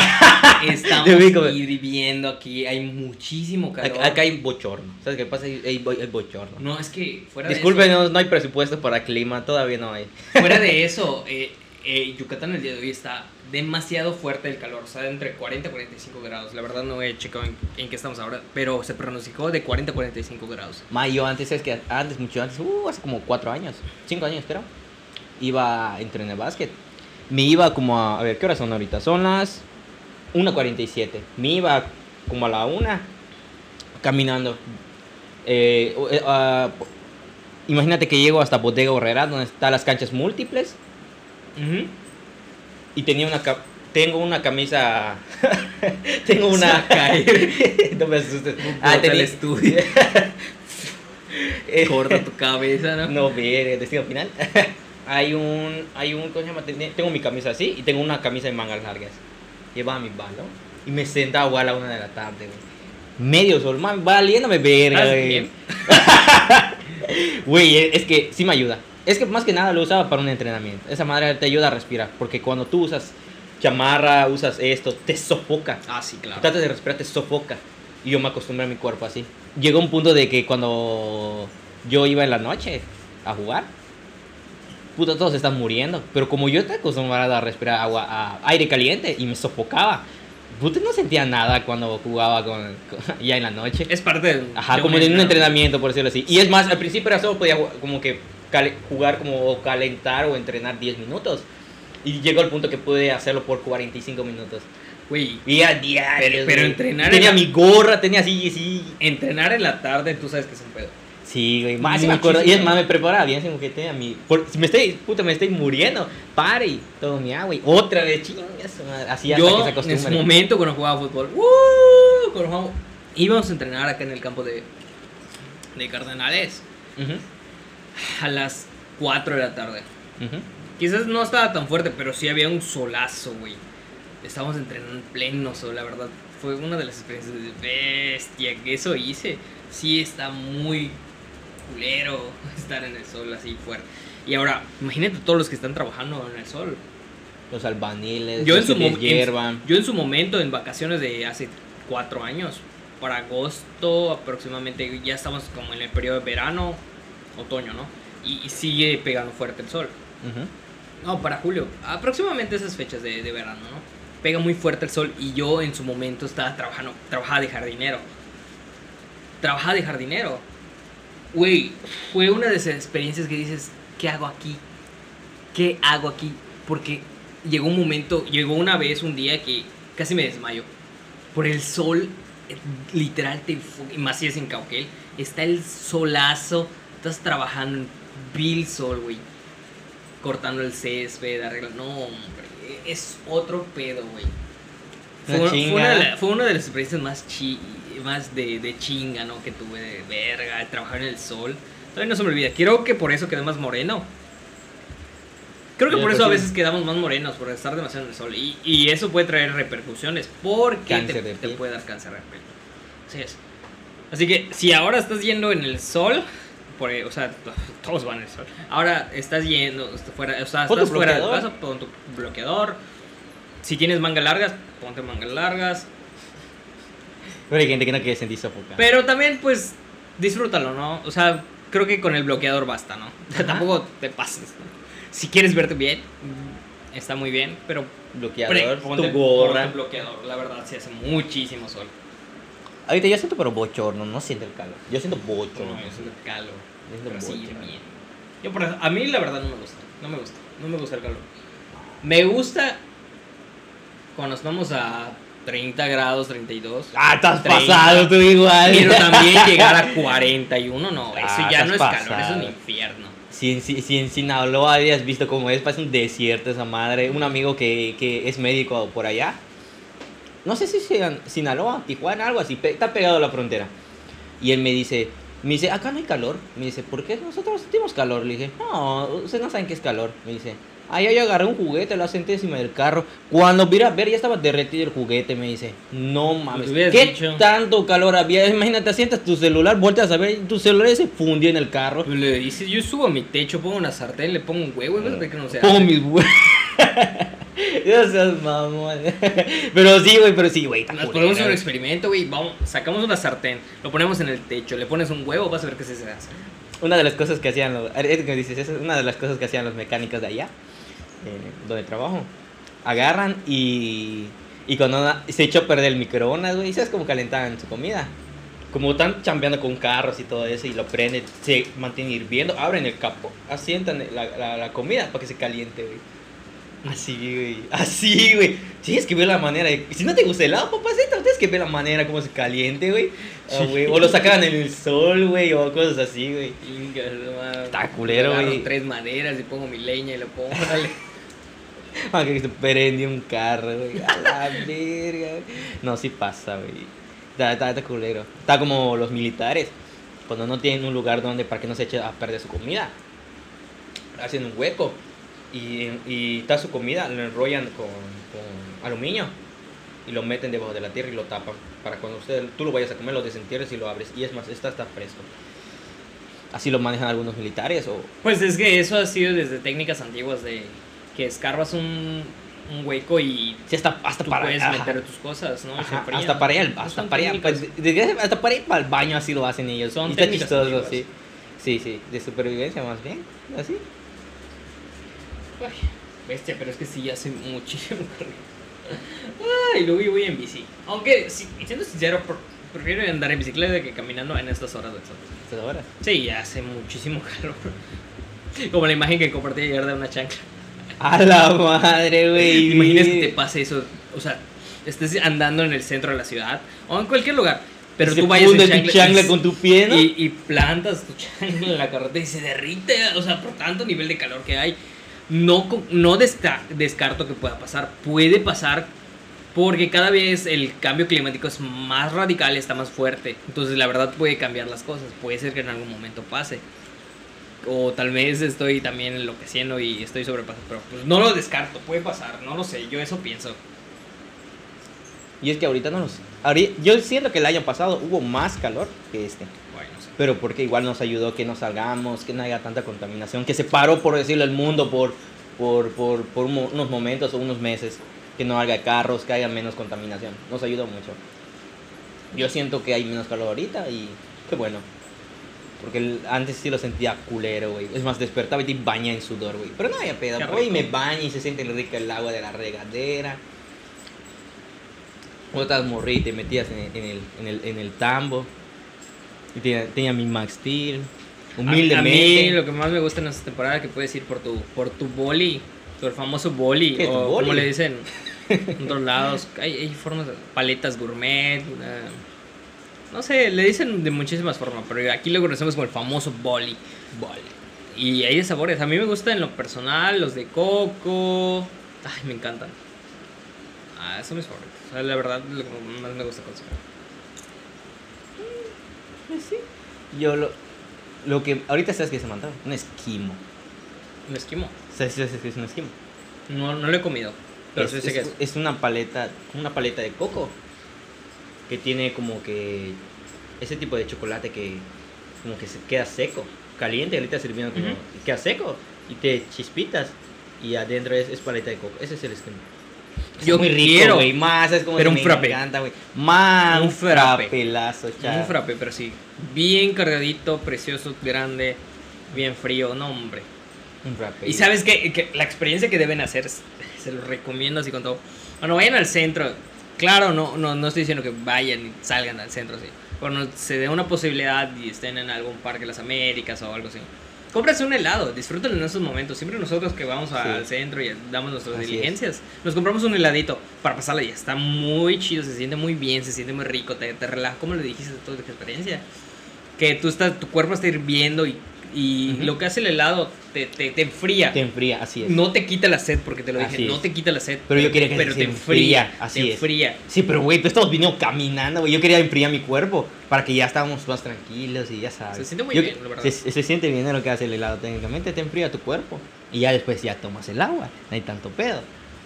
Estamos Debe hirviendo aquí, hay muchísimo calor. Acá, acá hay bochorno. ¿Sabes qué pasa? Hay, hay bo- hay bochorno. No, es que fuera de Disculpen, eso, no, no hay presupuesto para clima, todavía no hay. fuera de eso eh, eh, Yucatán el día de hoy está demasiado fuerte el calor, o sea, entre 40 y 45 grados. La verdad no he checado en, en qué estamos ahora, pero se pronosticó de 40 a 45 grados. Ma, yo antes, es que antes, mucho antes, uh, hace como cuatro años, cinco años creo, iba a entrenar básquet. Me iba como a, a ver, ¿qué horas son ahorita? Son las 1.47. Me iba como a la 1 caminando. Eh, ah, imagínate que llego hasta Bodega Horrera, donde están las canchas múltiples, y tenía una... Tengo una camisa... tengo una... no me asustes. Ah, tenía... el estudio. Corta tu cabeza, ¿no? No, ver, destino final. Hay un, hay un, ¿cómo se llama? Ten- Tengo mi camisa así y tengo una camisa de mangas largas. Llevaba mi balón y me sentaba a la una de la tarde, güey. Medio sol, man, valiéndome verga, ¿Estás güey. Güey, es- es que sí me ayuda. Es que más que nada lo usaba para un entrenamiento. Esa madre te ayuda a respirar. Porque cuando tú usas chamarra, usas esto, te sofoca. Ah, sí, claro. Tratas de respirar, te sofoca. Y yo me acostumbré a mi cuerpo así. Llegó un punto de que cuando yo iba en la noche a jugar, puta, todos están muriendo. Pero como yo estaba acostumbrado a respirar agua, a aire caliente y me sofocaba, puta, no sentía nada cuando jugaba con, con- ya en la noche. Es parte del. Ajá, de como de un entrenamiento. por decirlo así. Y es más, al principio era solo podía como que jugar como o calentar o entrenar 10 minutos. Y llegó al punto que pude hacerlo por 45 minutos. Güey, Y a diario. Pero- pero entrenar Tenía en la- mi gorra, tenía así, así. entrenar en la tarde, tú sabes que es un pedo. Sí, güey, más me acuerdo. Y es más, me preparaba bien, como que tenía mi. por- si me estoy, puta, me estoy muriendo. Pare y todo mi agua. Y otra vez, chingas. Así hasta que Yo, en su momento, cuando jugaba fútbol, ¡uh! cuando íbamos a entrenar acá en el campo de, de Cardenales a las 4 de la tarde. Quizás no estaba tan fuerte, pero sí había un solazo, güey. Estábamos entrenando en pleno sol, la verdad. Fue una de las experiencias de bestia que eso hice. Sí está muy culero estar en el sol así fuerte. Y ahora, imagínate todos los que están trabajando en el sol. Los albaniles, Yo en, los su en- hiervan. yo en su momento, en vacaciones de hace cuatro años, para agosto aproximadamente, ya estamos como en el periodo de verano, otoño, ¿no? Y, y sigue pegando fuerte el sol. Ujú. No, para julio. Aproximadamente esas fechas de, de verano, ¿no? Pega muy fuerte el sol y yo en su momento estaba trabajando, trabajaba de jardinero. Trabajaba de jardinero. Güey, fue una de esas experiencias que dices, ¿qué hago aquí? ¿Qué hago aquí? Porque llegó un momento, llegó una vez, un día que casi me desmayo. Por el sol, eh, literal, te, más si es en Cauquel, está el solazo, estás trabajando en vil sol, güey cortando el césped, arreglando. No, hombre, es otro pedo, güey. Fue una de las experiencias más, chi, más de, de chinga, ¿no? Que tuve de verga, de trabajar en el sol. Todavía no se me olvida. Creo que por eso quedé más moreno. Creo que por pues eso a veces quedamos más morenos, por estar demasiado en el sol. Y, y eso puede traer repercusiones, porque te, te puede dar cáncer de piel. Así es. Así que si ahora estás yendo en el sol, por, o sea, todos van en el sol. Ahora estás yendo fuera, o sea, estás fuera de bloqueador. casa, pon tu bloqueador. Si tienes mangas largas, ponte mangas largas. Pero hay gente que no quiere sentir sofocar. Pero también, pues, disfrútalo, ¿no? O sea, creo que con el bloqueador basta, ¿no? Ajá. Tampoco te pases, ¿no? Si quieres verte bien, está muy bien, pero Bloqueador, pre- tu ponte- gorra. ponte bloqueador. La verdad, sí hace muchísimo sol. Ahorita yo siento pero bochorno, no siento el calor. Yo siento bochorno. No, es el calor. Es Pero lo sí, bochorno. bien. Yo por eso- a mí la verdad no me gusta. No me gusta. No me gusta el calor. Me gusta cuando estamos a 30 grados, 32. Ah, estás 30. pasado tú igual. Pero también llegar a 41, no, eso Ah, ya no es calor, eso es un infierno. Si en, si, si en Sinaloa habías visto cómo es, parece un desierto esa madre. Un amigo que, que es médico por allá. No sé si sea Sinaloa, Tijuana, algo así. Está pegado a la frontera. Y él me dice, me dice, acá no hay calor. Me dice, ¿por qué nosotros sentimos calor? Le dije, no, ustedes no saben qué es calor. Me dice, ah, yo agarré un juguete, lo senté encima del carro. Cuando vi a ver, ya estaba derretido el juguete. Me dice, no mames, ¿qué dicho. tanto calor había? Imagínate, sientas tu celular, volteas a ver, tu celular se fundió en el carro. Pues le dices, yo subo a mi techo, pongo una sartén, le pongo un huevo ver que no se Pongo mis huevos. No seas mamón. Pero sí, güey, pero sí, güey. Nos ponemos un experimento, güey, vamos, sacamos una sartén, lo ponemos en el techo, le pones un huevo, vas a ver qué se hace. Una de las cosas que hacían los. una de las cosas que hacían los mecánicos de allá, donde trabajo. Agarran y. Y cuando se echó a perder el microondas, güey, ¿sabes cómo calentaban su comida? Como están chambeando con carros y todo eso, y lo prenden, se mantiene hirviendo, abren el capó, asientan la, la, la comida para que se caliente, güey. Así, güey. Así, güey. Tienes que ver la manera. de- Si no te gusta el helado, papacito, tienes que ver la manera como se caliente, güey. Ah, güey. O lo sacan en el sol, güey, o cosas así, güey. Está culero, güey. tres maderas y pongo mi leña y lo pongo, órale. Para que se prende un carro, güey. A la verga. No, sí pasa, güey. Está, está, está culero. Está como los militares. Cuando no tienen un lugar donde para que no se eche a perder su comida. Hacen un hueco. Y, y está su comida, lo enrollan con, con aluminio. Y lo meten debajo de la tierra y lo tapan. Para cuando usted, tú lo vayas a comer, lo desentierres y lo abres. Y es más, esta está fresco. Así lo manejan algunos militares o... Pues es que eso ha sido desde técnicas antiguas de que escarbas un, un hueco y Sí, hasta, hasta tú para... puedes ajá. meter tus cosas, ¿no? Ajá, hasta para ir al, Pues hasta para técnicas. pues, de- de- hasta para ir para el baño así lo hacen ellos. Son Y está chistoso, sí. Sí, sí, de supervivencia más bien, así. Ay, bestia, pero es que sí hace muchísimo calor. Ay, luego yo voy en bici. Aunque, si, siendo sincero, prefiero andar en bicicleta que caminando en estas horas del sol. Estas horas. Sí, hace muchísimo calor. Como la imagen que compartí ayer de una chancla. A la madre, güey. Imagínate que te pase eso, o sea, estés andando en el centro de la ciudad o en cualquier lugar, pero Se tú vayas en funde tu chancla, chancla y- con tu pie, ¿no? y, y plantas tu chancla en la carretera y se derrite, o sea, por tanto nivel de calor que hay. No, no desca- descarto que pueda pasar, puede pasar porque cada vez el cambio climático es más radical, está más fuerte. Entonces, la verdad puede cambiar las cosas. Puede ser que en algún momento pase. O tal vez estoy también enloqueciendo y estoy sobrepasando. Pero pues, no lo descarto, puede pasar. No lo sé, yo eso pienso. Y es que ahorita no nos... ahori- Yo siento que el año pasado hubo más calor que este. Pero porque igual nos ayudó que no salgamos, que no haya tanta contaminación, que se paró, por decirlo, el mundo por, por, por, por unos momentos o unos meses, que no haya carros, que haya menos contaminación. Nos ayudó mucho. Yo siento que hay menos calor ahorita y qué bueno. Porque antes sí lo sentía culero, güey. Es más, despertaba y te baña en sudor, güey. Pero no había pedo. Rico. me baña y se siente rico el agua de la regadera. Y te metías en, en el, en, el, en el tambo. Y tenía, tenía mi Max Steel. A- Humildemente. A, mí lo que más me gusta en esta temporada es que puedes ir por tu, por tu boli, tu famoso boli, ¿Qué, tu o boli? como le dicen en otros lados. Hay, hay formas, paletas gourmet, una- no sé, le dicen de muchísimas formas, pero aquí lo conocemos como el famoso boli. Vale. Y hay de sabores, a mí me gustan en lo personal, los de coco, ay, me encantan. Ah, son mis favoritos, o sea, la verdad, lo que más me gusta consumir. Pues sí. Yo lo, lo que ahorita sabes que se me antoja, un esquimo. Un esquimo, ¿Sabes sabes qué es un esquimo? no, no lo he comido, pero es, sí sé que es- es. es una paleta, una paleta de coco que tiene como que ese tipo de chocolate que como que se queda seco, caliente, ahorita sirviendo como queda seco y te chispitas y adentro es, es paleta de coco. Ese es el esquimo. Yo muy rico, quiero. güey. Más, es como Pero que un me frappé. encanta, güey. Más Un frapelazo, chaval. Un frappe, pero sí. Bien cargadito, precioso, grande, bien frío. No, hombre. Un frappé. Y sabes que, que la experiencia que deben hacer, se los recomiendo así con todo. Cuando vayan al centro, claro, no, no, no estoy diciendo que vayan y salgan al centro, sí. Cuando se dé una posibilidad y estén en algún parque de las Américas o algo así. Cómprase un helado, disfrútenlo en esos momentos. Siempre nosotros que vamos Sí. al centro y damos nuestras Así es. diligencias, nos compramos un heladito para pasarla y está muy chido, se siente muy bien, se siente muy rico, te, te relaja. ¿Cómo le dijiste toda tu experiencia? Que tú estás, tu cuerpo está hirviendo y, y lo que hace el helado te, te, te enfría. Te enfría, así es. No te quita la sed, porque te lo dije, Así no es. te quita la sed. Pero yo quería que pero se te enfría, enfría, así te es. enfría. Sí, pero güey, tú estamos viniendo caminando, güey. Yo quería enfriar mi cuerpo para que ya estábamos más tranquilos y ya sabes. Se siente muy Yo- bien, la verdad. Se, se siente bien lo que hace el helado técnicamente, te enfría tu cuerpo. Y ya después ya tomas el agua, no hay tanto pedo.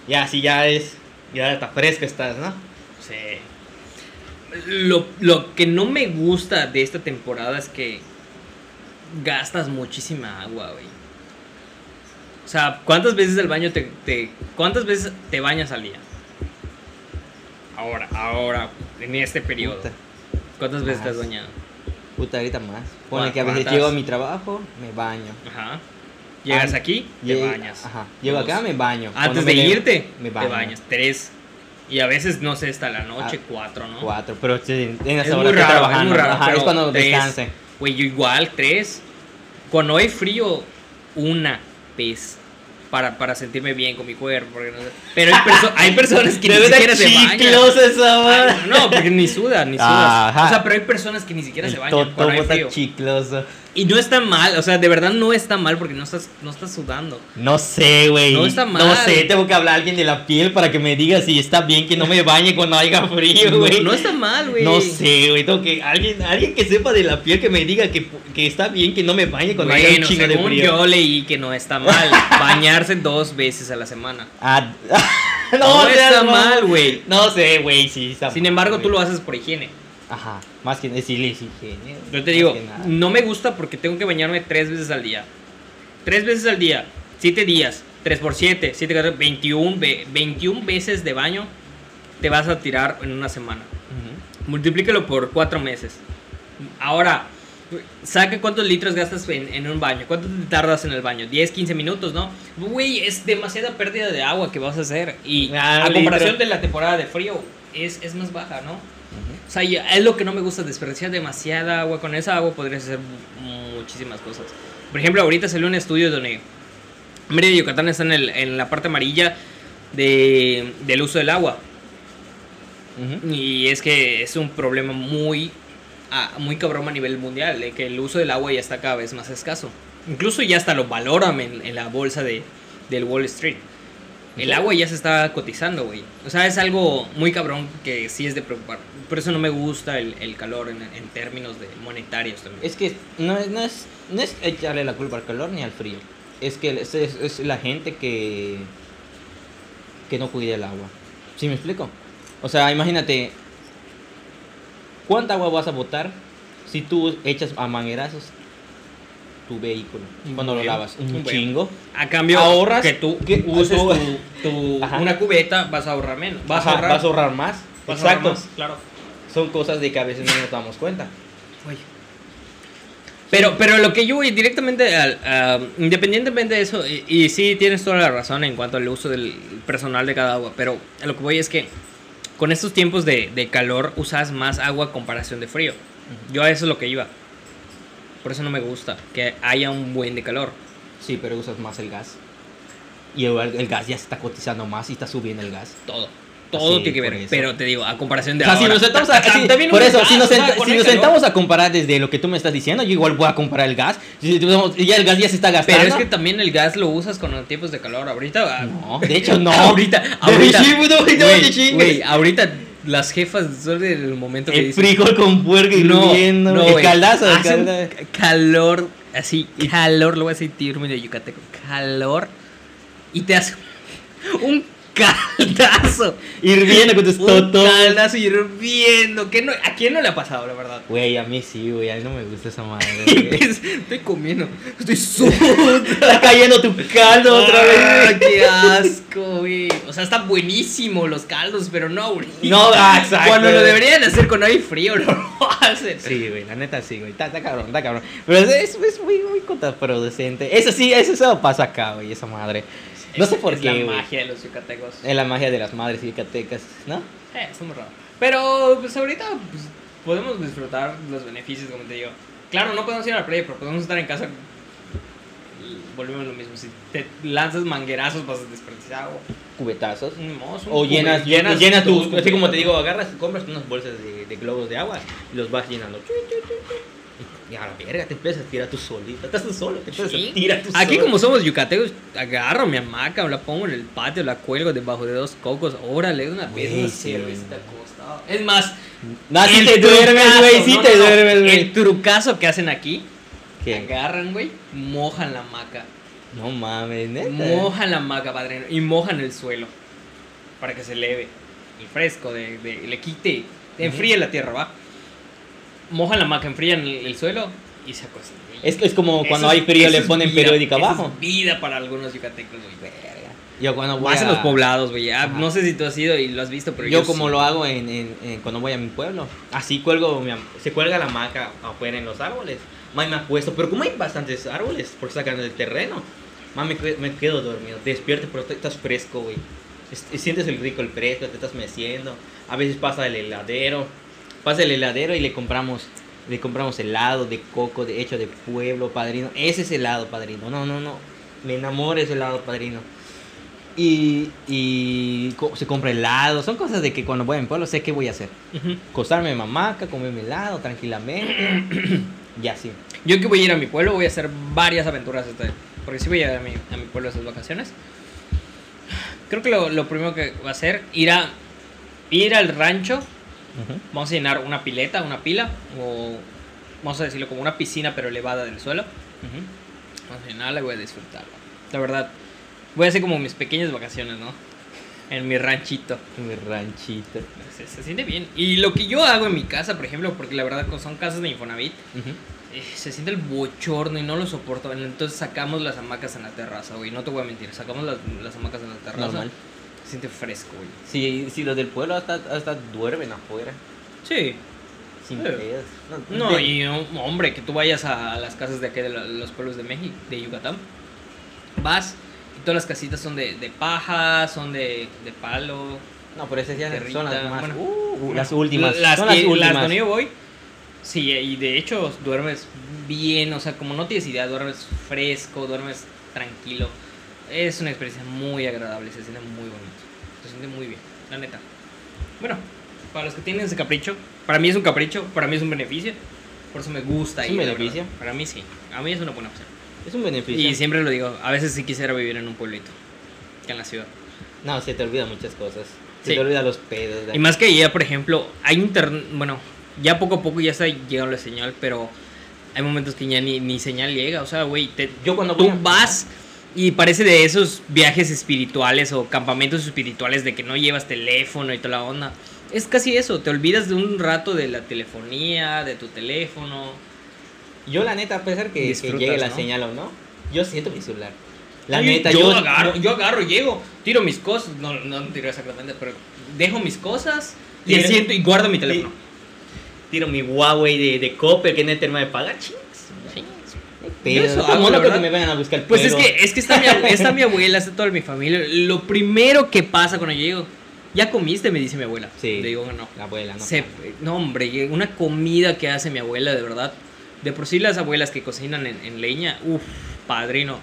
Ya así ya es, ya está fresco estás, ¿no? Sí. Lo, lo que no me gusta de esta temporada es que gastas muchísima agua, güey. O sea, ¿cuántas veces al baño te, te- ¿Cuántas veces te bañas al día? Ahora, ahora, en este periodo. Puta, ¿Cuántas veces te has Más. bañado? puta, ahorita más. Pone que a veces llego a mi trabajo, me baño. Ajá. Llegas aquí, te Llego- bañas. Ajá. Llego Dos. acá, me baño. Antes Cuando de irte, me te baño. bañas. Tres. Y a veces, no sé, hasta la noche, Ah, cuatro, ¿no? Cuatro, pero sí, en Es muy raro, es muy raro. Es cuando tres. Güey, yo igual, tres. Cuando hay frío, una vez. Para, para sentirme bien con mi cuerpo. porque no sé. Pero hay, perso- hay personas que ni siquiera se bañan. Ay, madre. no, porque ni sudas, ni sudas. Ajá. O sea, pero hay personas que ni siquiera El se bañan frío. está chicloso. Y no está mal, o sea, de verdad no está mal porque no estás, no estás sudando. No sé, güey. No está No mal. sé, tengo que hablar a alguien de la piel para que me diga si está bien que no me bañe cuando haya frío, No, güey. no está mal, güey. No sé, güey. Tengo que. Alguien, alguien que sepa de la piel que me diga que, que está bien que no me bañe cuando haya un Bueno, chingo de según frío. yo leí que no está mal bañarse dos veces a la semana. Ah, No seas está mal, güey. No sé, güey, sí está Sin mal, embargo, güey. tú lo haces por higiene. Ajá, más que decirle higiene. Yo te digo, no me gusta porque tengo que bañarme tres veces al día. Tres veces al día, siete días, tres por siete, siete, catorce, 21, ve- 21 veces de baño te vas a tirar en una semana. Ujú. Multiplícalo por cuatro meses. Ahora, saca cuántos litros gastas en, en un baño. ¿Cuánto te tardas en el baño? 10, 15 minutos, ¿no? Güey, es demasiada pérdida de agua que vas a hacer. Y Ah, a comparación de la temporada de frío, es, es más baja, ¿no? O sea, es lo que no me gusta, desperdiciar demasiada agua. Con esa agua podrías hacer mu- muchísimas cosas. Por ejemplo, ahorita salió un estudio donde Mérida y Yucatán están en, el- en la parte amarilla de, del uso del agua. Y es que es un problema muy, ah, muy cabrón a nivel mundial, de que el uso del agua ya está cada vez más escaso. Incluso ya hasta lo valoran en, en la bolsa de, del Wall Street. El agua ya se está cotizando, güey. O sea, es algo muy cabrón que sí es de preocupar. Por eso no me gusta el, calor en, términos monetarios también. Es que no es, no, es, no es echarle la culpa al calor ni al frío. Es que es, es- es la gente que, que no cuida el agua. ¿Sí me explico? O sea, imagínate, ¿cuánta agua vas a botar si tú echas a manguerazos tu vehículo Un cuando lo lavas? Un, chingo. A cambio, ahorras que tú que- uses tú- tu, una cubeta, vas a ahorrar menos. Vas Ajá, a ahorrar. vas a ahorrar más. vas a ahorrar Exacto. más, claro. Son cosas de que a veces no nos damos cuenta. Pero, pero lo que yo voy directamente al, a- independientemente de eso, y, y sí tienes toda la razón en cuanto al uso del personal de cada agua, pero a lo que voy es que con estos tiempos de, de calor usas más agua a comparación de frío. Yo a eso es lo que iba. Por eso no me gusta que haya un buen de calor. Sí, pero usas más el gas. Y el, el gas ya se está cotizando más y está subiendo el gas. Todo. Todo Sí, tiene que ver. eso. Pero te digo, a comparación de O sea, si ahora. nos sentamos a, si- por eso, gas, si nos, senta- si nos sentamos a comparar desde lo que tú me estás diciendo, yo igual voy a comparar el gas. Si ya el gas ya se está gastando. Pero es que también el gas lo usas con los tiempos de calor. Ahorita. ah, No, de hecho no. ahorita. Ahorita. chingues. güey, ahorita las jefas son del momento que El dicen. frijol con puerco No, hirviendo. no, el caldazo, el caldazo. ca- calor, así, calor, lo voy a término de yucateco, calor, y te hace un caldazo. Hirviendo con tus totos. caldazo hirviendo. ¿Qué no, ¿A quién no le ha pasado, la verdad? Güey, a mí sí, güey. A mí no me gusta esa madre. güey. Estoy comiendo. Estoy sudando. Está cayendo tu caldo otra vez. Ah, güey. qué asco, güey. O sea, están buenísimos los caldos, pero no ahorita. No, ah, exacto. Cuando lo deberían hacer con aire frío, no lo hacen. Sí, güey, la neta sí, güey. Está, está cabrón, está cabrón. Pero es, es, es muy, muy contraproducente. Eso sí, eso solo pasa acá, güey, esa madre. No sé por es qué, la güey. magia de los yucatecos. Es la magia de las madres yucatecas, ¿no? Eh, está muy raro. Pero, pues ahorita pues, podemos disfrutar los beneficios, como te digo. Claro, no podemos ir a la playa, pero podemos estar en casa. Y volvemos a lo mismo. Si te lanzas manguerazos, vas a desperdiciar agua. Cubetazos. Mozo, O llenas, llenas, llenas tus, así como te digo, agarras, compras unas bolsas de, de globos de agua y los vas llenando. Y a la verga, te empiezas a tirar tú solito. Estás tú solo, te empiezas Sí. a tirar tú Aquí solo. como somos yucatecos, agarro mi hamaca, la pongo en el patio, la cuelgo debajo de dos cocos, órale, una vez una cervecita acostado. Es más, No, si el te duermes, trucazo, güey, no, te duermes, güey. El trucazo que hacen aquí, ¿Qué? agarran, güey, mojan la hamaca, No mames, neta. mojan la hamaca, padrino, y mojan el suelo para que se eleve el fresco, de, de- le quite, enfríe la tierra, ¿va? Mojan la hamaca, enfrían el, el suelo y se acuestan. Es, es como cuando Eso hay es- frío eso le es ponen vida, periódica eso abajo. Es vida para algunos yucatecos, güey. Verga. Yo cuando voy Más en a- los poblados, güey. No sé si tú has ido y lo has visto, pero yo, yo, como sí. lo hago en, en- en- cuando voy a mi pueblo. Así cuelgo, mi am- se cuelga la hamaca afuera en los árboles. Mami me acuesto, pero como hay bastantes árboles porque sacan del terreno, mami me, quedo dormido. Despierto, pero estás fresco, güey. Es- Sientes el rico, el fresco, te estás meciendo. A veces pasa el heladero. Pasa el heladero y le compramos le compramos helado de coco de hecho de pueblo, padrino. Ese es helado, padrino. No, no, no. Me enamora ese helado, padrino. Y, y co- se compra helado. Son cosas de que cuando voy a mi pueblo sé qué voy a hacer. En mamaca, comerme helado tranquilamente. y así. Yo que voy a ir a mi pueblo, voy a hacer varias aventuras. Este, porque sí voy a ir a mi, a mi pueblo esas vacaciones. Creo que lo, lo primero que va a hacer, ir, a, ir al rancho. Vamos a llenar una pileta, una pila. O vamos a decirlo como una piscina, pero elevada del suelo. Vamos a llenarla y voy a disfrutarla. La verdad, voy a hacer como mis pequeñas vacaciones, ¿no? En mi ranchito. Mi ranchito. Se, se siente bien. Y lo que yo hago en mi casa, por ejemplo, porque la verdad son casas de Infonavit, eh, se siente el bochorno y no lo soporto. Entonces sacamos las hamacas en la terraza, güey. No te voy a mentir, sacamos las, las hamacas en la terraza. Normal. Se siente fresco, güey. Si, si los del pueblo hasta, hasta duermen afuera. Sí. Sin Sí. No, de- y hombre, que tú vayas a las casas de aquí de los pueblos de México, de Yucatán. Vas y todas las casitas son de, de paja, son de, de palo. No, pero esas ya Territa, son las más. bueno. uh, las últimas. Las, son las que- últimas. las donde yo voy. Sí, y de hecho duermes bien, o sea, como no tienes idea, duermes fresco, duermes tranquilo. Es una experiencia muy agradable, se siente muy bonito. Se siente muy bien, la neta. Bueno, para los que tienen ese capricho, para mí es un capricho, para mí es un beneficio. Por eso me gusta. ¿Es un ir, la beneficio? Para mí sí, a mí es una buena opción. Es un beneficio. Y siempre lo digo, a veces sí quisiera vivir en un pueblito que en la ciudad. No, se te olvidan muchas cosas. Se Sí. te olvidan los pedos. Y más que ya, por ejemplo, hay internet, bueno, ya poco a poco ya está llegando la señal, pero hay momentos que ya ni, ni señal llega, o sea, güey, Yo cuando voy tú a- vas y parece de esos viajes espirituales o campamentos espirituales de que no llevas teléfono y toda la onda. Es casi eso, te olvidas de un rato de la telefonía, de tu teléfono. Yo la neta, a pesar que, que llegue la ¿no? señal o no, yo siento mi celular. La neta, yo, yo, agarro, yo- yo agarro, llego, tiro mis cosas, no, no tiro exactamente, pero dejo mis cosas y siento y guardo mi teléfono. tiro mi Huawei de, de Coppel que no hay terma de pagar. Eso la que verdad. me vengan a buscar el Pues es que, es que está, mi, abue- está mi abuela, está toda mi familia. Lo primero que pasa cuando llego, ¿ya comiste? Me dice mi abuela. Sí. Le digo no. La abuela, ¿no? Se- no, hombre, una comida que hace mi abuela, de verdad. De por sí las abuelas que cocinan en, en leña, uff, padrino.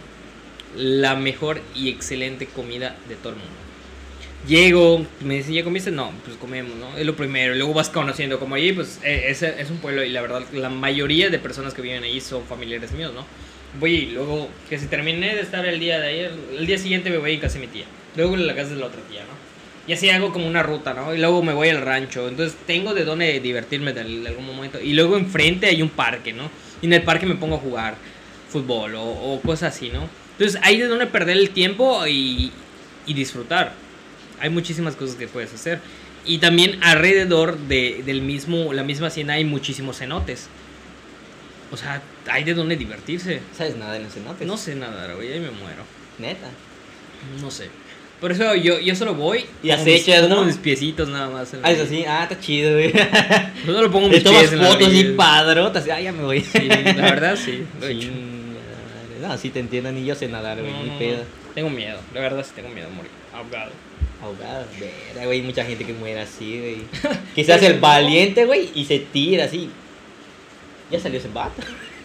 La mejor y excelente comida de todo el mundo. Llego, me dicen, ¿ya comiste? No, pues comemos, ¿no? Es lo primero. Luego vas conociendo, como allí, pues eh, es, es un pueblo y la verdad, la mayoría de personas que viven ahí son familiares míos, ¿no? Voy y luego, que si terminé de estar el día de ayer, el día siguiente me voy en casa de mi tía. Luego en la casa de la otra tía, ¿no? Y así hago como una ruta, ¿no? Y luego me voy al rancho. Entonces tengo de dónde divertirme de, algún momento. Y luego enfrente hay un parque, ¿no? Y en el parque me pongo a jugar fútbol o, o cosas así, ¿no? Entonces hay de dónde perder el tiempo y, y disfrutar. Hay muchísimas cosas que puedes hacer. Y también alrededor de, del mismo, la misma hacienda hay muchísimos cenotes. O sea, hay de dónde divertirse. ¿Sabes nada en los cenotes? No sé nadar, güey, ahí me muero. Neta. No sé. Por eso yo, yo solo voy. Y pongo acechas, mis, ¿no? mis piecitos nada más. Ah, eso sí. Ah, está chido, güey. Yo solo pongo mis pies en fotos y padrotas. Ah, ya me voy. Sí, la verdad sí. lo he hecho. No, sí te entiendo, ni yo sé nadar, güey, No, no, pedo. Tengo miedo, la verdad sí tengo miedo de morir ahogado. Ahogado, verga, güey, mucha gente que muere así, güey. Quizás el valiente, güey, y se tira así. Ya salió ese vato.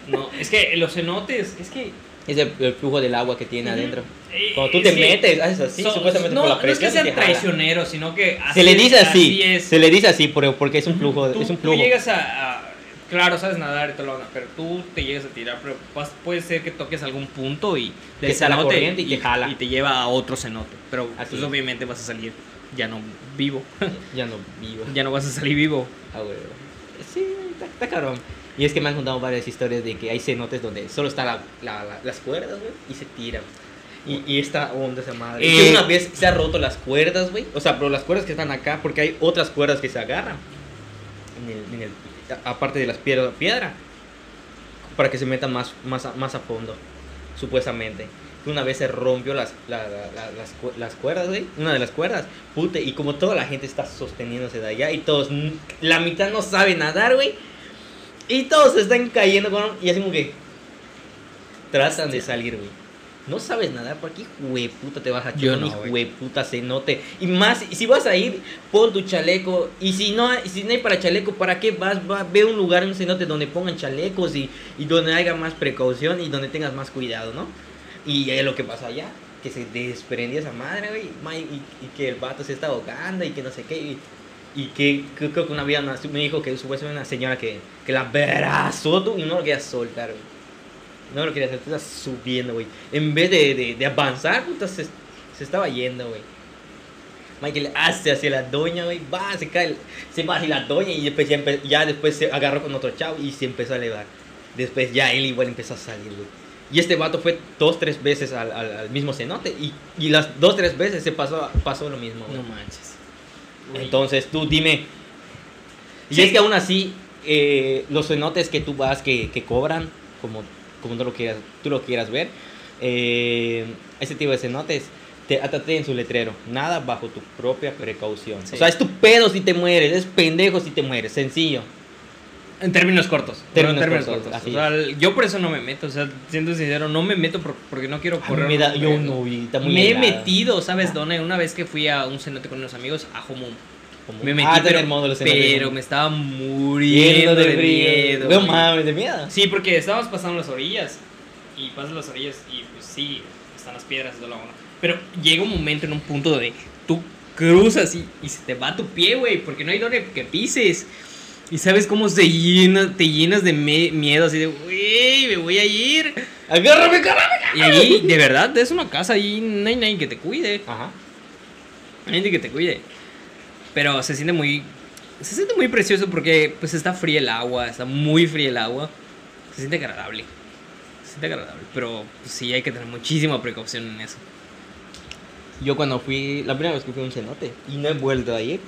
No, es que los cenotes, es que. Es el, el flujo del agua que tiene adentro. eh, Cuando tú es te metes, haces así, supuestamente no, por la no es que presión. sean traicioneros, sino que. así Se le dice así, es. se le dice así, porque es un flujo, Tú- es un tú flujo. llegas a, a- Claro, sabes nadar y todo lo demás, pero tú te llegas a tirar, pero puede ser que toques algún punto y Que está la corriente y te jala. y te lleva a otro cenote. Pero Así pues, es. obviamente vas a salir ya no vivo. Ya no vivo. ya no vas a salir vivo. Ah, güey. Sí, está, está cabrón. Y es que me han contado varias historias de que hay cenotes donde solo están la, la- la- las cuerdas, güey, y se tiran. Y, y esta onda esa madre. Eh, que una vez se ha roto las cuerdas, güey. O sea, pero las cuerdas que están acá, porque hay otras cuerdas que se agarran. En el, en el- a- aparte de las piedras, piedra. Para que se metan más, más, a, más a fondo, supuestamente. Una vez se rompió las, la- la- la- las, las cuerdas, güey. Una de las cuerdas. Puta, y como toda la gente está sosteniéndose de allá y todos, la mitad no sabe nadar, güey. Y todos se están cayendo con... Y así como que... Tratan de salir, güey. No sabes nadar, ¿por qué puta te vas a Yo echar no, un güey. puta cenote? Y más, si vas a ir, pon tu chaleco. Y si no, hay- si no hay para chaleco, ¿para qué vas? Va, ve un lugar, un cenote donde pongan chalecos y, y donde haya más precaución y donde tengas más cuidado, ¿no? Y es lo que pasa allá, que se desprendió esa madre, güey, y, y que el vato se está ahogando y que no sé qué. Y, y que que- creo que una vez me dijo que supuestamente una señora que, que la abrazó tú y no lo quería soltar, güey. No lo quería hacer, estaba subiendo, güey. En vez de, de, de avanzar, puta, se, se estaba yendo, güey. Michael hace hacia la doña, güey, va, se cae, se va hacia la doña y después ya, ya después se agarró con otro chavo y se empezó a elevar. Después ya él igual empezó a salir, güey. Y este vato fue dos, tres veces al, al, al mismo cenote y, y las dos, tres veces se pasó, pasó lo mismo, güey. No manches. Entonces tú dime. Y Sí. es que aún así, eh, los cenotes que tú vas que, que cobran, como, como tú, lo quieras, tú lo quieras ver, eh, ese tipo de cenotes, te, hasta tienen su letrero. Nada bajo tu propia precaución. Sí. O sea, es tu pedo si te mueres, es pendejo si te mueres, sencillo. En términos cortos. Términos en cortos, O sea, yo por eso no me meto. O sea, siendo sincero, no me meto por- porque no quiero correr. me da- yo no vi, Me he metido, ¿sabes Ah. dónde? Una vez que fui a un cenote con unos amigos, a Homum. Como- Me metí, Ah, pero, cenotes, pero ¿no? me estaba muriendo de, miedo. No mames, de miedo. Sí, porque estábamos pasando las orillas. Y pasas las orillas y pues sí, están las piedras todo lo bueno. Pero llega un momento en un punto donde tú cruzas y, y se te va tu pie, güey, porque no hay donde que pises. Y sabes cómo se llena, te llenas de miedo, así de, güey, me voy a ir. Agárrame, agárrame. Y ahí, de verdad, es una casa, ahí no hay nadie que te cuide. Ajá. Hay nadie que te cuide. Pero se siente muy, se siente muy precioso porque pues está fría el agua, está muy fría el agua. Se siente agradable. Se siente agradable, pero pues, sí hay que tener muchísima precaución en eso. Yo cuando fui, la primera vez que fui a un cenote y no he vuelto a ir.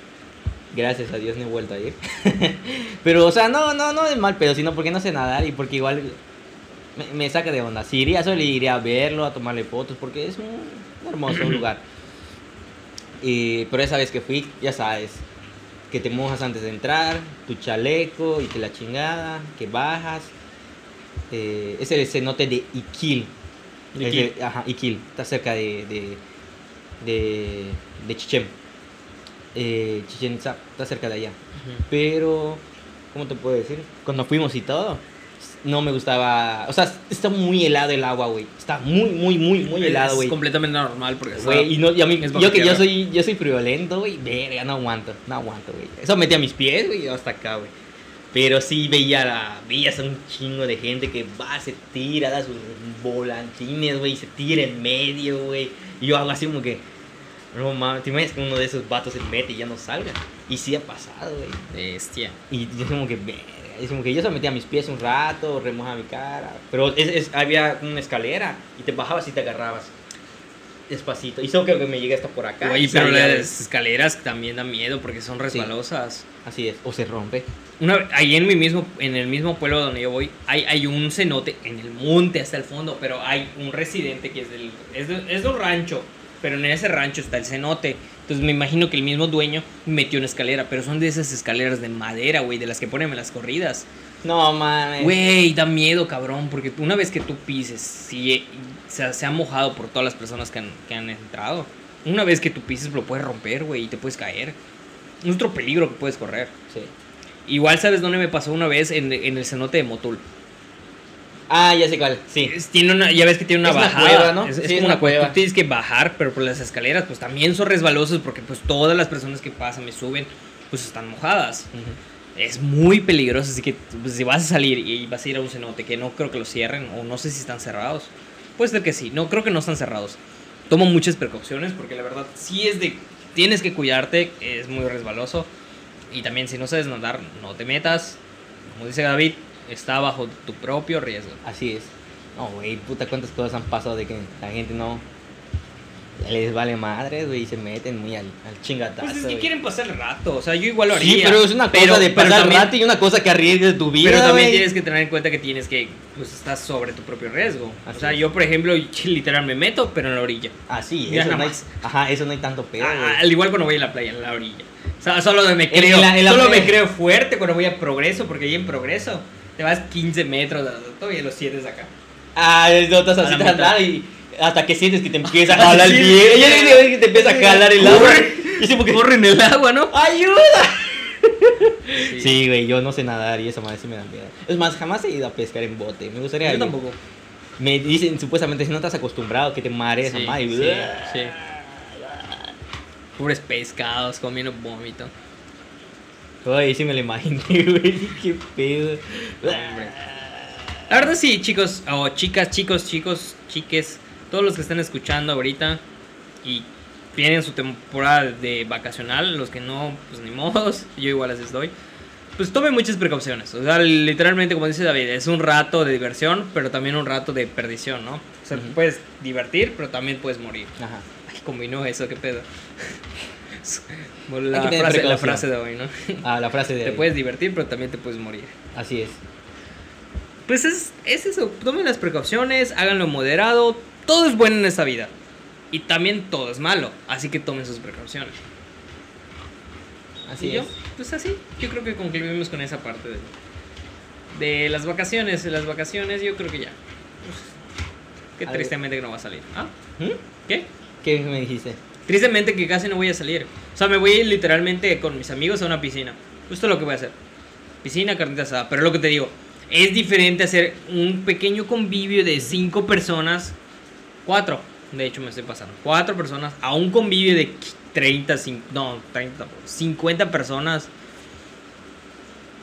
Gracias a Dios no he vuelto a ir. pero, o sea, no, no, no de mal pedo, sino porque no sé nadar y porque igual me, me saca de onda. Si iría solo iría a verlo, a tomarle fotos, porque es un hermoso lugar. Y, pero esa vez que fui, ya sabes, que te mojas antes de entrar, tu chaleco y que la chingada, que bajas. Eh, es el cenote de Iquil. Iquil. de- ajá, Iquil. Está cerca de, de, de, de Chichén. Eh, Chichen Itza, está cerca de allá. Pero, ¿cómo te puedo decir? Cuando fuimos y todo, no me gustaba. O sea, está muy helado el agua, güey. Está muy, muy, muy, muy helado, Es güey. completamente normal porque está- Güey, y, no, y a mí, es yo que yo soy, yo soy friolento, güey, verga, no aguanto, no aguanto, güey. Eso metí a mis pies, güey, hasta acá, güey. Pero sí veía la, veías a un chingo de gente que va, se tira, da sus volantines, güey, y se tira en medio, güey. Y yo hago así como que, no mames, te imaginas que uno de esos vatos se mete y ya no salga. Y sí ha pasado, güey. Bestia. Y yo como que, es como que yo solo metía mis pies un rato, remojaba mi cara. Pero es, es- había una escalera y te bajabas y te agarrabas. despacito. Y solo creo que me llegue hasta por acá. Y pero las escaleras también dan miedo porque son resbalosas. de- Así es, o se rompe. Una, ahí en mi mismo, en el mismo pueblo donde yo voy, hay, hay un cenote en el monte hasta el fondo, pero hay un residente que es del, es de, es de un rancho, pero en ese rancho está el cenote. Entonces me imagino que el mismo dueño metió una escalera, pero son de esas escaleras de madera, güey, de las que ponen en las corridas. No, mames. Güey, da miedo, cabrón, porque una vez que tú pises, si se, se ha mojado por todas las personas que han, que han entrado. Una vez que tú pises lo puedes romper, güey, y te puedes caer. Es otro peligro que puedes correr. Sí. Igual, ¿sabes dónde me pasó una vez? En, en el cenote de Motul. Ah, ya sé cuál. Sí. Es- tiene una, ya ves que tiene una Es una bajada. cueva, ¿no? Es, Sí, como es una una cueva. Tú tienes que bajar, pero por las escaleras, pues también son resbalosos porque pues todas las personas que pasan y suben, pues están mojadas. Ujú. Es muy peligroso, así que pues, si vas a salir y vas a ir a un cenote, que no creo que lo cierren, o no sé si están cerrados. Puede ser que sí, no creo que no están cerrados. Tomo muchas precauciones porque la verdad sí es de... Tienes que cuidarte, es muy resbaloso. Y también si no sabes nadar, no te metas. Como dice David, está bajo tu propio riesgo. Así es. No, güey, puta, cuántas cosas han pasado de que la gente no. Les vale madre, güey, y se meten muy al, al chingatazo. Pues es que güey. quieren pasar el rato, o sea, yo igual lo haría. Sí, pero es una cosa pero- de pero pasar también- rato y una cosa que arriesgue tu vida. Pero también güey. tienes que tener en cuenta que tienes que, pues estás sobre tu propio riesgo. Así o sea, es. yo por ejemplo, literal me meto, pero en la orilla. Ah, sí, Mira eso no hay, ajá, eso no hay tanto pedo, Ah, al igual cuando voy a la playa, en la orilla. O sea, solo me En creo, la- en la solo me creo fuerte cuando voy a progreso, porque ahí en progreso te vas 15 metros, todavía los sientes acá. Ah, no estás A así andar y hasta que sientes que te empieza a jalar el pie. Ella dice que te empieza a jalar el agua. Y porque Corre en el agua, ¿no? ¡Ayuda! Sí. Güey, yo no sé nadar y esa madre sí me da miedo. Es más, jamás he ido a pescar en bote. Me gustaría Yo tampoco. Me dicen supuestamente si no estás acostumbrado que te marees Sí, sí, sí. Pobres pescados comiendo vómito. Ay, sí me lo imaginé, güey. Qué pedo. Hombre. La verdad sí, chicos, o chicas, chicos, chicos, chiques, todos los que están escuchando ahorita y vienen su temporada de vacacional, los que no, pues ni modos, yo igual así estoy. Pues tomen muchas precauciones. O sea, literalmente, como dice David, es un rato de diversión, pero también un rato de perdición, ¿no? O sea, Ujú. puedes divertir, pero también puedes morir. Ajá. Ay, combinó eso, qué pedo. La que frase, la frase de hoy, ¿no? Ah, la frase de. Te puedes divertir, pero también te puedes morir. Así es. Pues es, es eso, tomen las precauciones, háganlo moderado, todo es bueno en esta vida. Y también todo es malo, así que tomen sus precauciones. Así y yo, es. pues así, yo creo que concluimos con esa parte de, de las vacaciones. De las vacaciones, yo creo que ya. Algo- tristemente que no va a salir. ¿Ah? ¿Mm? ¿Qué? ¿Qué me dijiste? Tristemente que casi no voy a salir. O sea, me voy literalmente con mis amigos a una piscina. Es lo que voy a hacer. Piscina, carnita asada. Pero lo que te digo, es diferente hacer un pequeño convivio de cinco personas. Cuatro, de hecho me estoy pasando. Cuatro personas a un convivio de 30, cin- no, 30, tampoco, 50 personas.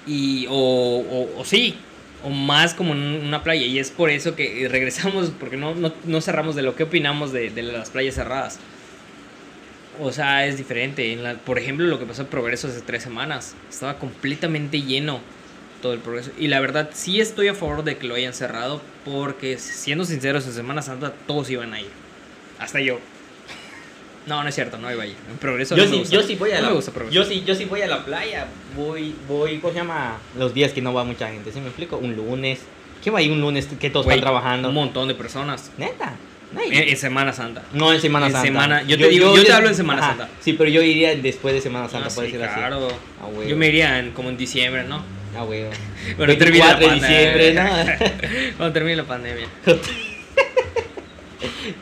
Y, o, o, sí, o más como en una playa. Y es por eso que regresamos, porque no, no, no cerramos de lo que opinamos de las playas cerradas. O sea, es diferente. En la- por ejemplo, lo que pasó en Progreso hace tres semanas. Estaba completamente lleno todo el Progreso. Y la verdad, sí estoy a favor de que lo hayan cerrado. Porque, siendo sinceros, en Semana Santa todos iban a ir. Hasta yo. No, no es cierto, no iba a ir. En Progreso Yo no me sí, gusta. yo sí voy a No la me gusta yo sí, yo sí voy a la playa. Voy, voy, ¿cómo se llama? Los días que no va mucha gente. ¿Sí me explico? Un lunes. ¿Qué va a ir un lunes que todos están trabajando? Un montón de personas. Neta. No, En, en Semana Santa. no en Semana en Santa. Semana- yo te digo- yo te hablo en Semana Santa. Sí, pero yo iría después de Semana Santa, Ah, por sí, así. claro. Ah. Yo me iría en- como en diciembre, ¿no? Ah, güey. Cuando termine la 24 de diciembre, pandemia. Cuando termine la pandemia.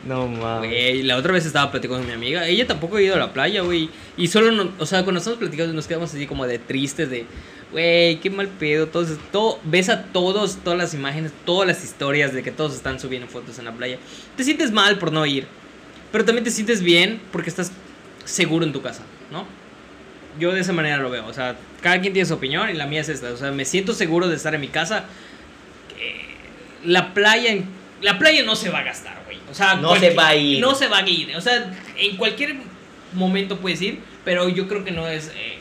No mames. La otra vez estaba platicando con mi amiga. Ella tampoco ha ido a la playa, güey. Y solo, no- o sea, cuando estamos platicando nos quedamos así como de tristes, de, güey, qué mal pedo. Todos, todo, ves a todos, todas las imágenes, todas las historias de que todos están subiendo fotos en la playa. Te sientes mal por no ir. Pero también te sientes bien porque estás seguro en tu casa, ¿no? Yo de esa manera lo veo. O sea, cada quien tiene su opinión y la mía es esta. O sea, me siento seguro de estar en mi casa. La playa, la playa no se va a gastar, güey. O sea, No se va a ir. No se va a ir. O sea, en cualquier momento puedes ir, pero yo creo que no es. eh,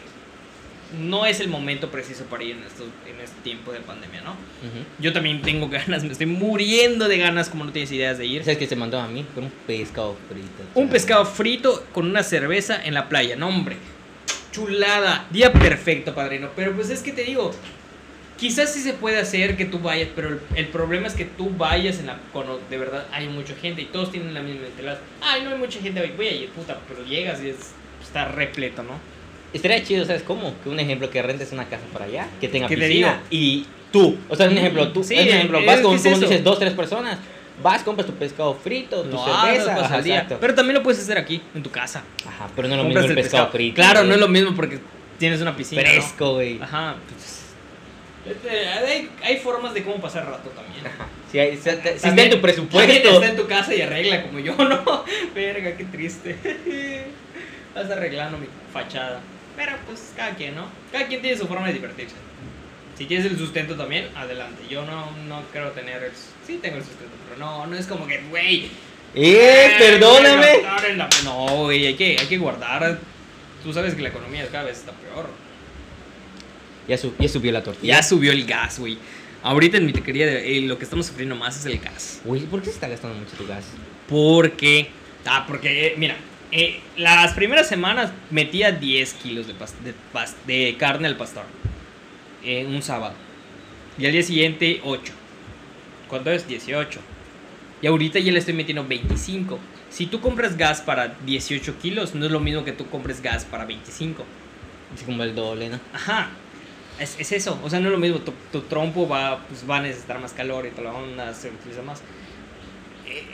no es el momento preciso para ir en, estos, en este tiempo de pandemia, ¿no? Yo también tengo ganas, me estoy muriendo de ganas, como no tienes ideas de ir. ¿Sabes qué se mandó a mí? Con un pescado frito. Un pescado frito con una cerveza en la playa, no hombre. Chulada, día perfecto, padrino. Pero pues es que te digo, quizás sí se puede hacer que tú vayas, pero el, el problema es que tú vayas en la, cuando de verdad hay mucha gente y todos tienen la misma mentalidad. Ay, no hay mucha gente, voy a ir, puta, pero llegas y es, está repleto, ¿no? Estaría chido, ¿sabes cómo? Que un ejemplo, que rentes una casa para allá, que tenga ¿Qué te piscina. Y tú, o sea, un ejemplo, tú, Sí, es un ejemplo, es- vas es con, es como dices, dos, tres personas, vas, compras tu pescado frito, tu No, cerveza, no, al día. Pero también lo puedes hacer aquí, en tu casa. Ajá, pero no es lo mismo el pescado, frito. Claro, no es lo mismo porque tienes una piscina. Fresco, güey. Ajá, pues. este, Hay, hay formas de cómo pasar rato también. Ajá. Si, hay- si, si está en tu presupuesto. está en tu casa y arregla como yo, ¿no? Verga, qué triste. Estás arreglando mi fachada. Pero pues cada quien, ¿no? Cada quien tiene su forma de divertirse. Si tienes el sustento también, adelante. Yo no, no creo tener el... Sí tengo el sustento, pero no, no es como que, güey... ¡Eh, perdóname! la- No, güey, hay que, hay que guardar. Tú sabes que la economía cada vez está peor. Ya, ya subió la tortilla. Ya subió el gas, güey. Ahorita en mi tequería eh, lo que estamos sufriendo más es el gas. Güey, ¿por qué se está gastando mucho tu gas? Porque, ah, porque, eh, mira, eh, las primeras semanas metía 10 kilos de, pas- de, pas- de carne al pastor en un sábado. Y al día siguiente 8. ¿Cuánto es? 18. Y ahorita ya le estoy metiendo 25. Si tú compras gas para 18 kilos, no es lo mismo que tú compres gas para 25. Es como el doble, ¿no? Ajá. Es, es eso. O sea, no es lo mismo. Tu, tu trompo va, pues, va a necesitar más calor y toda la onda se utiliza más.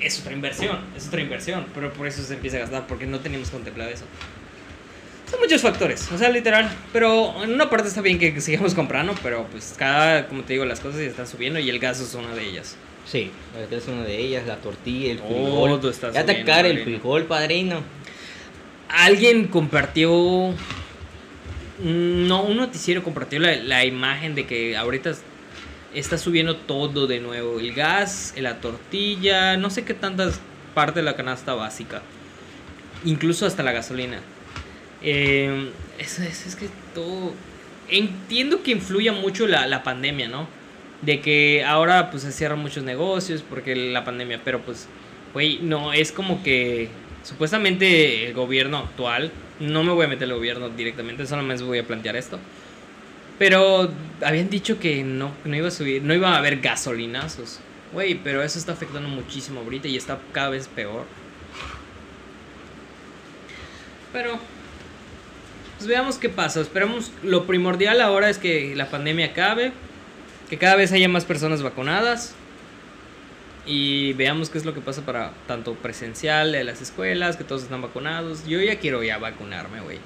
Es otra inversión. Es otra inversión. Pero por eso se empieza a gastar. Porque no teníamos contemplado eso. Son muchos factores. O sea, literal. Pero en una parte está bien que sigamos comprando. Pero pues cada, como te digo, las cosas ya están subiendo. Y el gas es una de ellas. Sí, es una de ellas, la tortilla, el Todo frijol. está ya te subiendo, cara el frijol, padrino. Alguien compartió. mm, No, un noticiero compartió la, la imagen de que ahorita está subiendo todo de nuevo. El gas, la tortilla, no sé qué tantas partes de la canasta básica. Incluso hasta la gasolina. Eh, es, que todo... Entiendo que influye mucho la, pandemia, ¿no? De que ahora pues se cierran muchos negocios porque la pandemia, pero pues, güey, no, es como que supuestamente el gobierno actual, no me voy a meter el gobierno directamente, solamente voy a plantear esto. Pero habían dicho que no, no iba a subir, no iba a haber gasolinazos. Güey, pero eso está afectando muchísimo ahorita y está cada vez peor. Pero, pues veamos qué pasa. Esperamos, lo primordial ahora es que la pandemia acabe, que cada vez haya más personas vacunadas y veamos qué es lo que pasa para tanto presencial de las escuelas, que todos están vacunados. Yo ya quiero ya vacunarme, güey.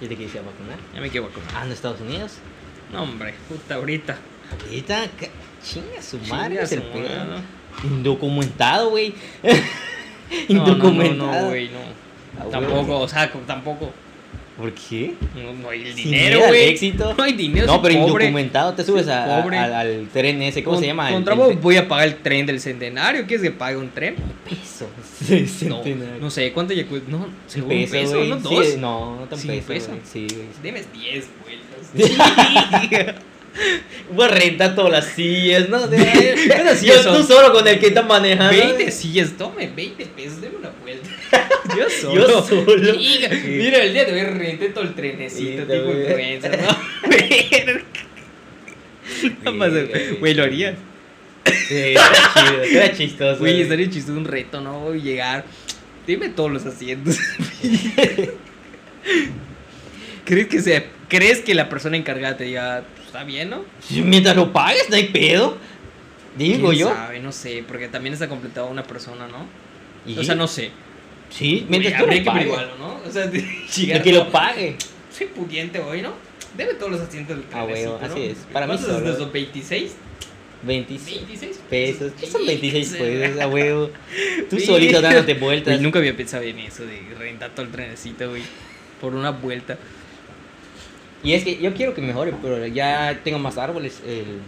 ¿Y te quise vacunar? Ya me quiero vacunar. Ah, ¿en Estados Unidos? No, hombre, puta, ahorita. Ahorita, chinga su madre, es el pedo. Indocumentado, güey. No, no, no, Indocumentado. no, güey, no. Tampoco, o sea, tampoco. ¿Por qué? No, no hay el dinero, güey. éxito. No hay dinero. No, pero pobre. indocumentado, te subes a- a- Pobre. al, al tren ese, ¿cómo Con- se llama? Contra el- voy a pagar el tren del centenario. ¿Quieres que pague un tren? peso. Sí, No, no sé, ¿cuánto ya cuesta? No, según peso, peso. ¿no? Sí, Dos. no, no tan Sí, peso. Sí, güey. Debes 10 vueltas. Voy a rentar todas las sillas, ¿no? De- Yo sillas son- tú solo con el que está manejando. 20 sillas, tome 20 pesos, deme una vuelta. Yo solo. Yo solo. Mira, el día de hoy renté todo el trenecito, Sí, tipo influencer, ¿no? No pasa, güey. Lo harías. Sí, era chido, era chistoso. Güey, estaría chistoso un reto, ¿no? Llegar. Dime todos los asientos. ¿Crees que sea, ¿Crees que la persona encargada te diga, "Pues, está bien, no? Mientras lo pagues, no hay pedo. Digo ¿Quién yo. sabe? No sé, porque también está completado una persona, ¿no? ¿Y? O sea, no sé. Sí, mientras tú lo pagues. ¿no? O sea, de- que lo pague. Soy pudiente hoy, ¿no? Debe todos los asientos del Ah, trenecito, huevo, ¿no? así es. Para mí ¿Cuántos solo. esos 26? 26 26 pesos. ¿Qué son 26 Sí, pesos, a huevo? Tú Sí. solito dándote vueltas. Nunca había pensado en eso de rentar todo el trenecito, güey. Por una vuelta. Y es que yo quiero que mejore, pero ya tengo más árboles. El...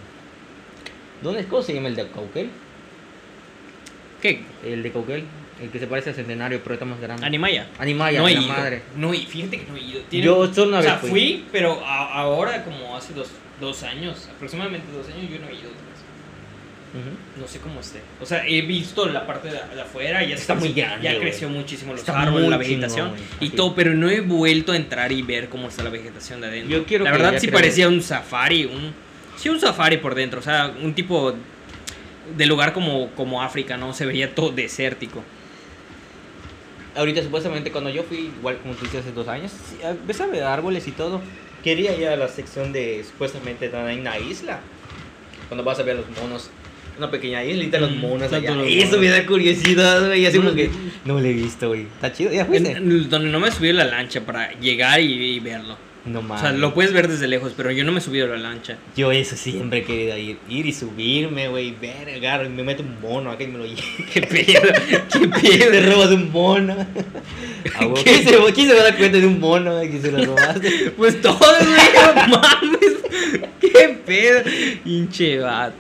¿Dónde es? ¿Cómo se llama el de Cauquel? ¿Qué? El de Cauquel. El que se parece al centenario, pero está más grande. Animaya. Animaya, no he la ido. madre. No, y fíjate que no he ido. Tiene- Yo solo una o sea, vez fui. fui, pero a- ahora como hace dos, dos años, aproximadamente dos años, yo no he ido. Ujú. No sé cómo esté. O sea, he visto la parte de, de afuera y ya Está muy grande, Ya creció muchísimo los Está árboles, la vegetación chingón, y todo, pero no he vuelto a entrar y ver cómo está la vegetación de adentro. Yo quiero la verdad sí creo- parecía un safari, un sí un safari por dentro, o sea, un tipo de lugar como como África, ¿no? Se veía todo desértico. Ahorita supuestamente cuando yo fui, igual como tú dices hace dos años, ah, ves a ver árboles y todo. Quería ir a la sección de supuestamente hay una isla. Cuando vas a ver los monos. Una pequeña islita, los Mm, monos allá. los Eso me da curiosidad, güey. Así como que no lo he visto, güey. Está chido, ya fuiste. donde no me subí a la lancha para llegar y, y verlo. No O mames. sea, lo puedes ver desde lejos, pero yo no me he subido a la lancha. Yo eso siempre he querido ir. Ir y subirme, güey. Ver, agarro y me meto un mono acá y me lo llevo. ¿Qué pedo? ¿Qué Te pedo? robas un mono. Ah, ¿Quién se, quién se va a dar cuenta de un mono que se lo robaste? Pues todos, güey, no mames. ¿Qué pedo? Hinche vato.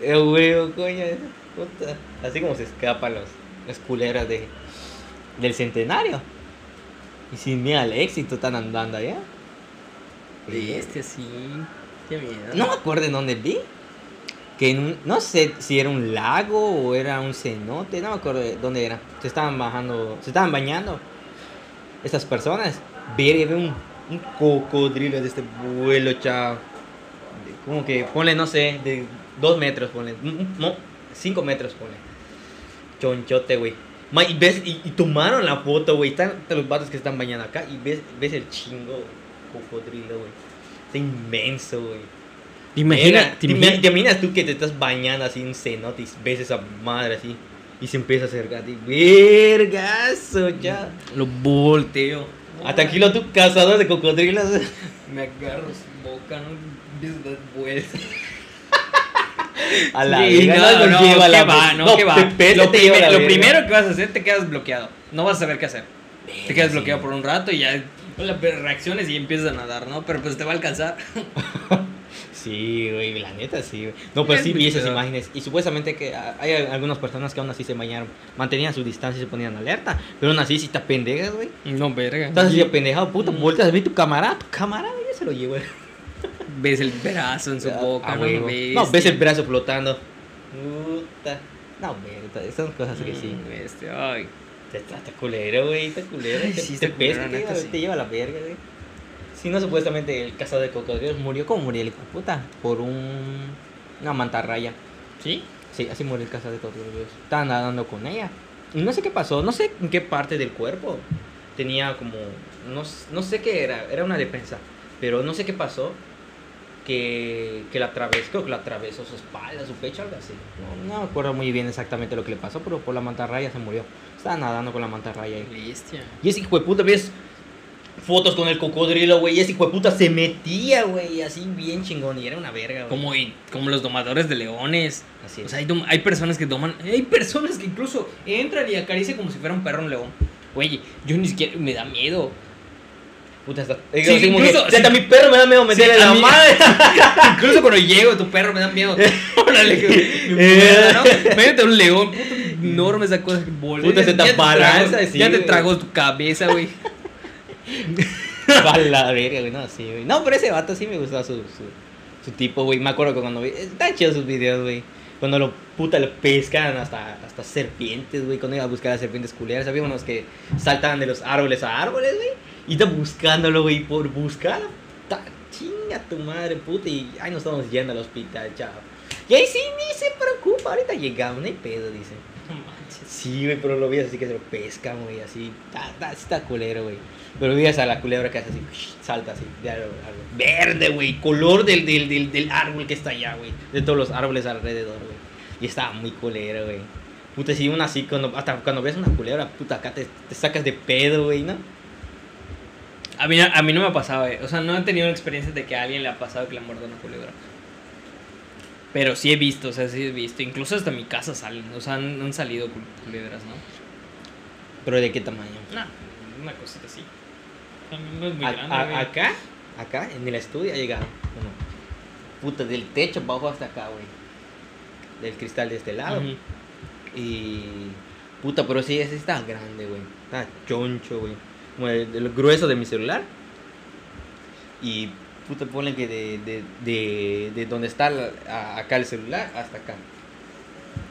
Güey, coño. puta. Así como se escapan los, las culeras de, del centenario. Y sin miedo al éxito están andando allá. Este sí. Qué miedo. No me acuerdo en dónde vi. Que en un- no sé si era un lago o era un cenote, no me acuerdo de dónde era. Se estaban bajando, se estaban bañando estas personas. Ver y ver un, un cocodrilo de este vuelo, chao. Como que ponle, no sé, de dos metros, ponle. un- un- No, cinco metros, ponle. Chonchote, güey. Ma, Y, ves, y, y tomaron la foto, güey. Están los vatos que están bañando acá y ves, ves el chingo cocodrilo, güey. Está inmenso, güey. Imagina, te te, imagina- te imaginas tú que te estás bañando así en cenote y ves esa madre así y se empieza a acercar a ti. Vergazo, ya. Lo volteo. Hasta aquí lo tú cazador de cocodrilos. Me agarro su boca, no a dar vueltas. A la Sí, verga, no, no, lleva ¿qué la va? No, ¿qué va? Lo, te la primero que vas a hacer, te quedas bloqueado. No vas a saber qué hacer. Te quedas sí. bloqueado por un rato y ya reacciones y empiezas a nadar, ¿no? Pero pues te va a alcanzar. Sí, güey, la neta sí, güey. No, pues Es sí vi esas imágenes. Y supuestamente que hay algunas personas que aún así se bañaron, mantenían su distancia y se ponían alerta. Pero aún así, si te pendejas, güey. No, verga. Estás así apendejado, puta, Mm. volteas a ver tu camarada, tu camarada ya se lo llevó. Ves el brazo en su boca, Ah, no. No, ves el brazo flotando. Puta. No, verga, son cosas que sí. Este, ay. Está, está culero, güey, está culero. Ay, te, sí, te culero, pesca, te, lleva, sí. te lleva la verga, güey. Si no, supuestamente el cazador de cocodrilos murió. ¿Cómo murió el hijo de puta? Por un... una mantarraya. ¿Sí? Sí, así murió el cazador de cocodrilos. Estaba nadando con ella. Y no sé qué pasó, no sé en qué parte del cuerpo. Tenía como... No, no sé qué era, era una defensa. Pero no sé qué pasó. Que, que la atravesó, creo que la atravesó su espalda, su pecho, algo así. No, no me acuerdo muy bien exactamente lo que le pasó, pero por la mantarraya se murió. Estaba nadando con la mantarraya ahí. Bestia. Y ese hijo de puta, ves fotos con el cocodrilo, güey. Y ese hijo de puta se metía, güey, así bien chingón. Y era una verga, güey. Como, como los domadores de leones. Así O es. sea, hay, personas que toman. Hay personas que incluso entran y acarician como si fuera un perro un león. Güey, yo ni siquiera. Me da miedo. Puta, está. Sí, incluso- que, hasta mi perro me da miedo meterle Sí, la mí- madre. incluso cuando llego, tu perro me da miedo. Órale, Eh. Imagínate un león, puta, enorme esa cosa que bola. Puta, se te Ya te tragó tu cabeza, güey. A la verga, güey. No, sí, güey. No, pero ese vato sí me gustaba su, su, su tipo, güey. Me acuerdo que cuando vi. Están chidos sus videos, güey. Cuando lo puta lo pescan hasta, hasta serpientes, güey. Cuando iba a buscar a serpientes culeras. Había unos que saltaban de los árboles a árboles, güey. Y está buscándolo, güey. Por buscar. Ta, chinga tu madre, puta. Y ay, nos estamos yendo al hospital, chao. Y ahí sí, ni se preocupa. Ahorita llegamos, no hay pedo, dice. Sí, güey, pero lo vi así que se lo pescan, güey, así. Está, está, está culero, güey. Pero vi a la culebra que hace así, salta así, de árbol árbol. Verde, güey, color del, del, del, del árbol que está allá, güey. De todos los árboles alrededor, güey. Y estaba muy culero, güey. Puta, si una así, cuando, hasta cuando ves una culebra, puta, acá te, te sacas de pedo, güey, ¿no? A mí, a mí no me ha pasado, eh. O sea, no he tenido la experiencia de que a alguien le ha pasado que le ha mordido una culebra. Pero sí he visto, o sea, sí he visto. Incluso hasta mi casa salen, o sea, han, han salido cul- culebras, ¿no? Pero ¿de qué tamaño? Nah, una cosita así. No es muy A- grande, a- acá, acá, en el estudio ha llegado uno. Puta, del techo bajo hasta acá, güey. Del cristal de este lado. Y Puta, pero sí, ese está grande, güey. Está choncho, güey. Como el, el grueso de mi celular. Y puta, ponle que de, de, de, de donde está la- a- acá el celular hasta acá.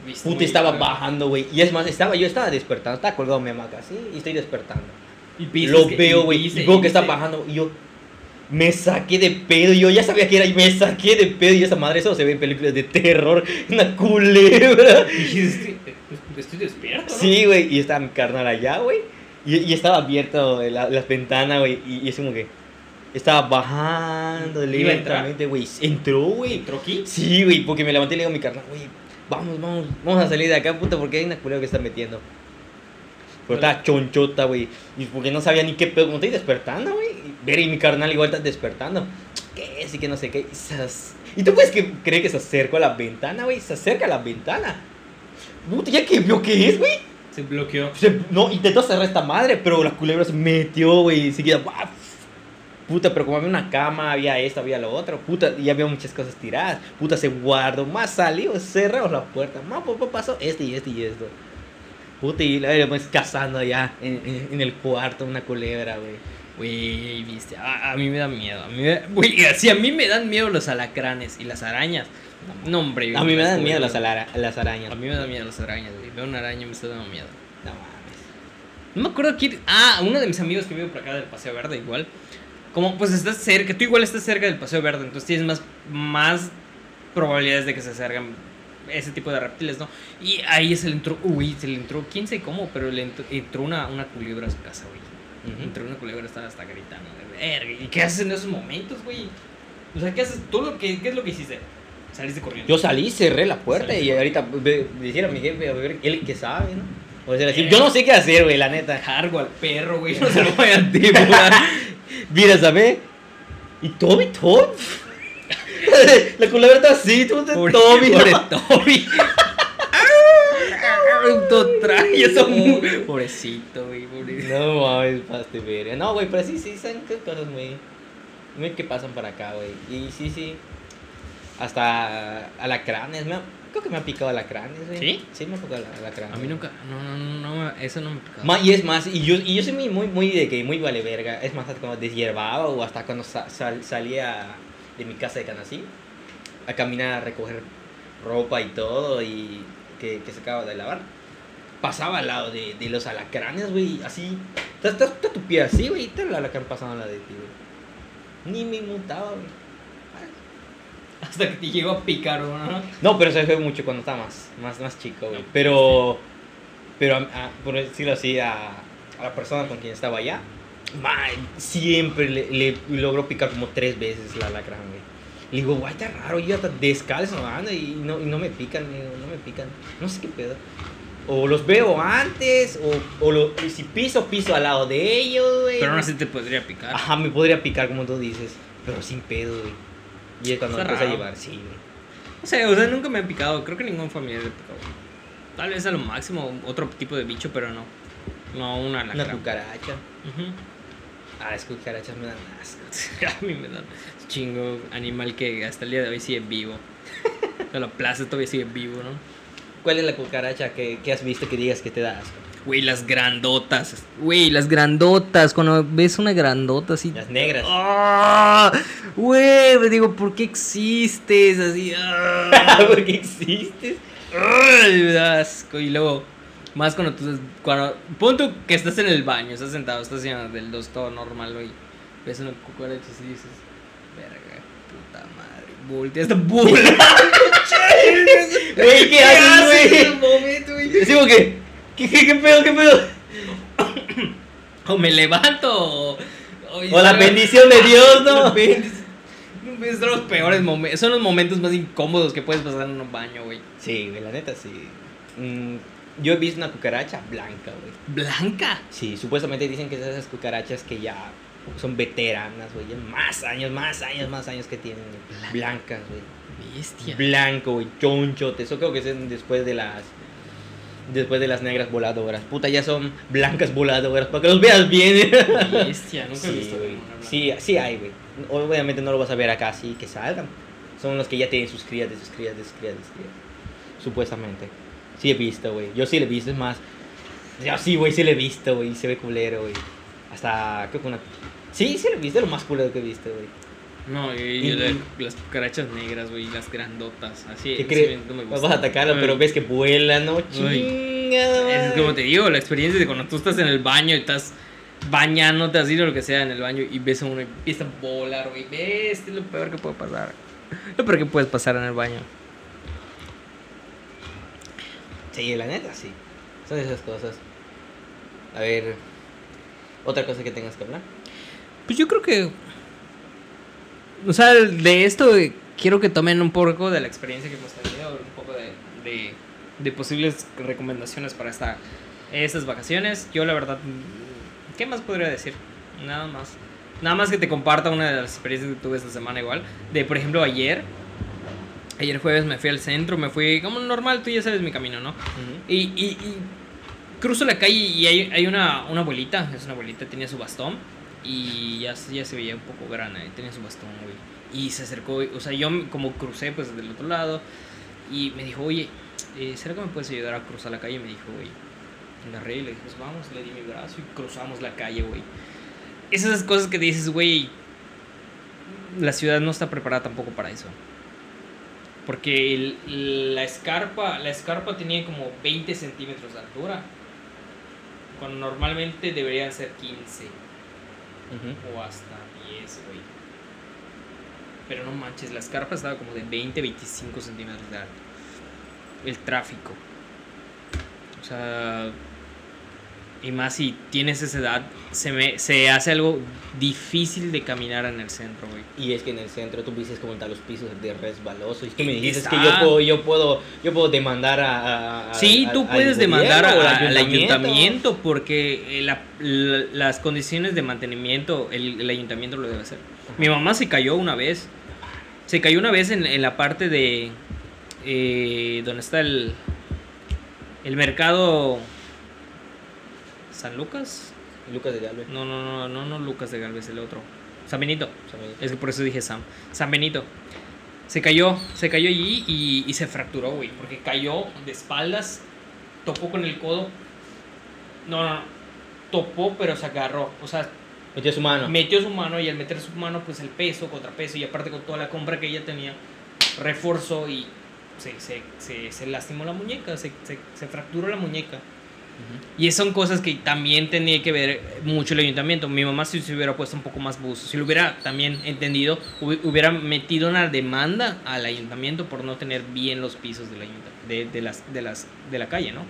¿Viste? Puta, estaba bajando, güey. Y es más, estaba, yo estaba despertando. Estaba colgado en mi hamaca así y estoy despertando. Y Lo que- veo, y güey. Y pisa, veo que está bajando. Y yo me saqué de pedo. Yo ya sabía que era. Y me saqué de pedo. Y esa madre, eso se ve en películas de terror. Una culebra. Dijiste, estoy despierto, ¿no? Sí, güey. Y estaba mi carnal allá, güey. Y, y estaba abierto la- las ventanas, güey. Y, y es como que estaba bajando lentamente, güey. Entró, güey. ¿Entró aquí? Sí, güey, porque me levanté y le digo a mi carnal, güey, vamos, vamos, vamos a salir de acá, puta, porque hay una culera que está metiendo. Pero Vale. estaba chonchota, güey. Y porque no sabía ni qué pedo, como estoy despertando, güey. Ver, y mi carnal igual está despertando. ¿Qué es? Y que no sé qué. Y, se- y tú puedes que creer que se acercó a la ventana, güey. Se acerca a la ventana. Puta, ya que vio qué es, güey. Se bloqueó. Se- no, intentó cerrar esta madre, pero la culebra se metió, güey. Y seguida, ¡guau! Puta, pero como había una cama, había esto, había lo otro. Puta, y había muchas cosas tiradas. Puta, se guardó. Más salió, cerró la puerta. Más papá pasó este y este y esto. Puta, y la pues cazando en, en- en el cuarto una culebra, güey. Güey, viste, a, a mí me da miedo. A mí me, güey, si a mí me dan miedo los alacranes y las arañas. No, hombre. A mí me dan miedo las, alara- las arañas. A mí me dan miedo las arañas, güey. Veo una araña y me está dando miedo. No mames. No me acuerdo quién. Ah, uno de mis amigos que vive por acá del Paseo Verde, igual. Como pues estás cerca, tú igual estás cerca del Paseo Verde, entonces tienes más, más probabilidades de que se acerquen ese tipo de reptiles, ¿no? Y ahí se le entró, uy, se le entró, quién sé cómo, pero le entró, entró una, una culebra a su casa, güey. Entró una culebra, estaba hasta gritando, de verga. ¿Y qué haces en esos momentos, güey? O sea, ¿qué haces? ¿Tú lo que, qué es lo que hiciste? Saliste corriendo. Yo salí, cerré la puerta Saliste y ahorita me dijera a mi jefe, a ver, él que sabe, ¿no? O sea, así, yo no sé qué hacer, güey, la neta. Cargo al perro, güey, no se lo voy a devorar. Mira, ¿sabes? Y Toby, Toby. la culebra está así, tú te Pobre, Toby. pobre no. Toby. Eso muy... Pobrecito, güey, pobrecito. No mames, paste verga. No, güey, pero sí, sí, son cosas muy. Muy que pasan para acá, güey. Y sí, sí. Hasta alacranes. Me ha- creo que me ha picado alacranes, güey. ¿Sí? Sí, me ha picado alacranes. A mí nunca, no, no, no, no, eso no me tocaba. Ma- y es más, y yo, y yo soy muy, muy, muy de que muy vale verga. Es más, hasta cuando deshiervaba o hasta cuando sa- sal- salía de mi casa de Canasí a caminar a recoger ropa y todo y que, que se acaba de lavar. Pasaba al lado de, de los alacranes, güey, así. Está, está, está tu pie así, güey, y está el alacrán pasando al lado de ti, güey. Ni me mutaba, güey. Hasta que te llegó a picar, ¿no? No, pero se fue mucho cuando estaba más, más, más chico, güey. Pero, pero a- a- por decirlo así, a, a la persona con quien estaba allá, siempre le, le logró picar como tres veces la alacrán, güey. Le digo, guay, está raro, yo hasta descalzo ando y no, y no me pican, digo, no me pican. No sé qué pedo. O los veo antes, o, o lo- si piso, piso al lado de ellos, güey. Pero no sé te podría picar. Ajá, me podría picar como tú dices, pero sin pedo, güey. Y es cuando Está empieza a llevar, sí. No sé, o sea, nunca me han picado. Creo que ningún familiar ha picado. Tal vez a lo máximo otro tipo de bicho, pero no. No, una Una alacrán. cucaracha. Ujú. Ah, las cucarachas me dan asco. A mí me da chingo animal que hasta el día de hoy sigue vivo. De la plaza todavía sigue vivo, ¿no? ¿Cuál es la cucaracha que, que has visto que digas que te da asco? Güey, las grandotas. Güey, las grandotas. Cuando ves una grandota así. Las negras. ¡Ah! Güey, me digo, ¿por qué existes? Así. ¡ah! ¿Por qué existes? ¡Ay, me da asco! Y luego, más cuando tú. Cuando, pon tú que estás en el baño, estás sentado, estás haciendo del dos todo normal, güey. Ves una cucaracha y dices, verga, puta madre. Volteas, está volando, Güey, ¿qué haces, güey? güey? Decimos que. ¿Qué, qué, qué pedo, qué pedo? O me levanto, o. O la bendición de Dios, ¿no? La bendición. Son los peores momentos. Son los momentos más incómodos que puedes pasar en un baño, güey. Sí, güey, la neta sí. Mm, yo he visto una cucaracha blanca, güey. Blanca. Sí, supuestamente dicen que es esas cucarachas que ya son veteranas, güey. Más años, más años, más años que tienen. Blancas, güey. Bestia. Blanco, güey, chonchote. Eso creo que es después de las. Después de las negras voladoras. Puta, ya son blancas voladoras. Para que los veas bien. Bestia, nunca he sí, visto güey. Sí, sí hay, güey. Obviamente no lo vas a ver acá así que salgan. Son los que ya tienen sus crías, de sus crías, de sus crías, de sus crías. Supuestamente. Sí he visto, güey. Yo sí lo he visto. Es más, Ya sí, güey, sí lo he visto, güey. Se ve culero, güey. Hasta, creo que una... Sí, sí lo he visto, lo más culero que he visto, güey. No, y, Y- y la- las cucarachas negras, güey, las grandotas, así. ¿Qué crees? no me Vas gusta. a atacarlo, Ay, pero ves que vuela, ¿no? Chingada. Es como te digo, la experiencia de cuando tú estás en el baño y estás bañándote así o lo que sea en el baño y ves a uno y empieza a volar, güey. Ves, es lo peor que puede pasar. Lo peor que puedes pasar en el baño. Sí, la neta, sí. Son esas cosas. A ver, otra cosa que tengas que hablar. Pues yo creo que. O sea, de esto eh, quiero que tomen un poco de la experiencia que hemos tenido, un poco de, de, de posibles recomendaciones para esta, estas vacaciones. Yo, la verdad, mm, ¿qué más podría decir? Nada más. Nada más que te comparta una de las experiencias que tuve esta semana, igual. De, por ejemplo, ayer. Ayer jueves me fui al centro, me fui como normal, tú ya sabes mi camino, ¿no? Y, y, y cruzo la calle y hay, hay una, una abuelita, es una abuelita, tenía su bastón y ya, ya se veía un poco grande, tenía su bastón, güey. Y se acercó, o sea, yo como crucé pues del otro lado y me dijo, oye, eh, ¿será que me puedes ayudar a cruzar la calle? Y me dijo, güey, agarré y le dije, pues vamos, le di mi brazo y cruzamos la calle, güey. Esas cosas que dices, güey, la ciudad no está preparada tampoco para eso. Porque la escarpa, la escarpa tenía como 20 centímetros de altura. Cuando normalmente deberían ser 15 Ujú. o hasta 10, güey. Pero no manches, la escarpa estaba como de 20, 25 centímetros de alto. El tráfico. O sea, y más si tienes esa edad, se, me, se hace algo difícil de caminar en el centro, güey. Y es que en el centro tú dices cómo están los pisos de resbaloso. Y tú me Y dices está- que yo puedo, yo puedo, yo puedo demandar a. a- Sí, a- tú puedes demandar al ayuntamiento porque eh, la- la- las condiciones de mantenimiento, el, el ayuntamiento lo debe hacer. Mi mamá se cayó una vez. Se cayó una vez en, en la parte de... Eh, donde está el... El mercado... ¿San Lucas? Lucas de Galvez. No, no, no, no, no Lucas de Galvez, el otro. San Benito. ¿sabes? Es que por eso dije Sam. San Benito. Se cayó, se cayó allí y, y se fracturó, güey. Porque cayó de espaldas, topó con el codo. No, no, no. Topó, pero se agarró. O sea, Metió su mano. metió su mano y al meter su mano, pues el peso, contrapeso y aparte con toda la compra que ella tenía, reforzó y se, se, se, se lastimó la muñeca, se, se, se fracturó la muñeca. Y son cosas que también tenía que ver mucho el ayuntamiento. Mi mamá si se hubiera puesto un poco más buzo, si lo hubiera también entendido, hubi- hubiera metido una demanda al ayuntamiento por no tener bien los pisos del ayunta- de, de, las, de, las, de la calle, ¿no?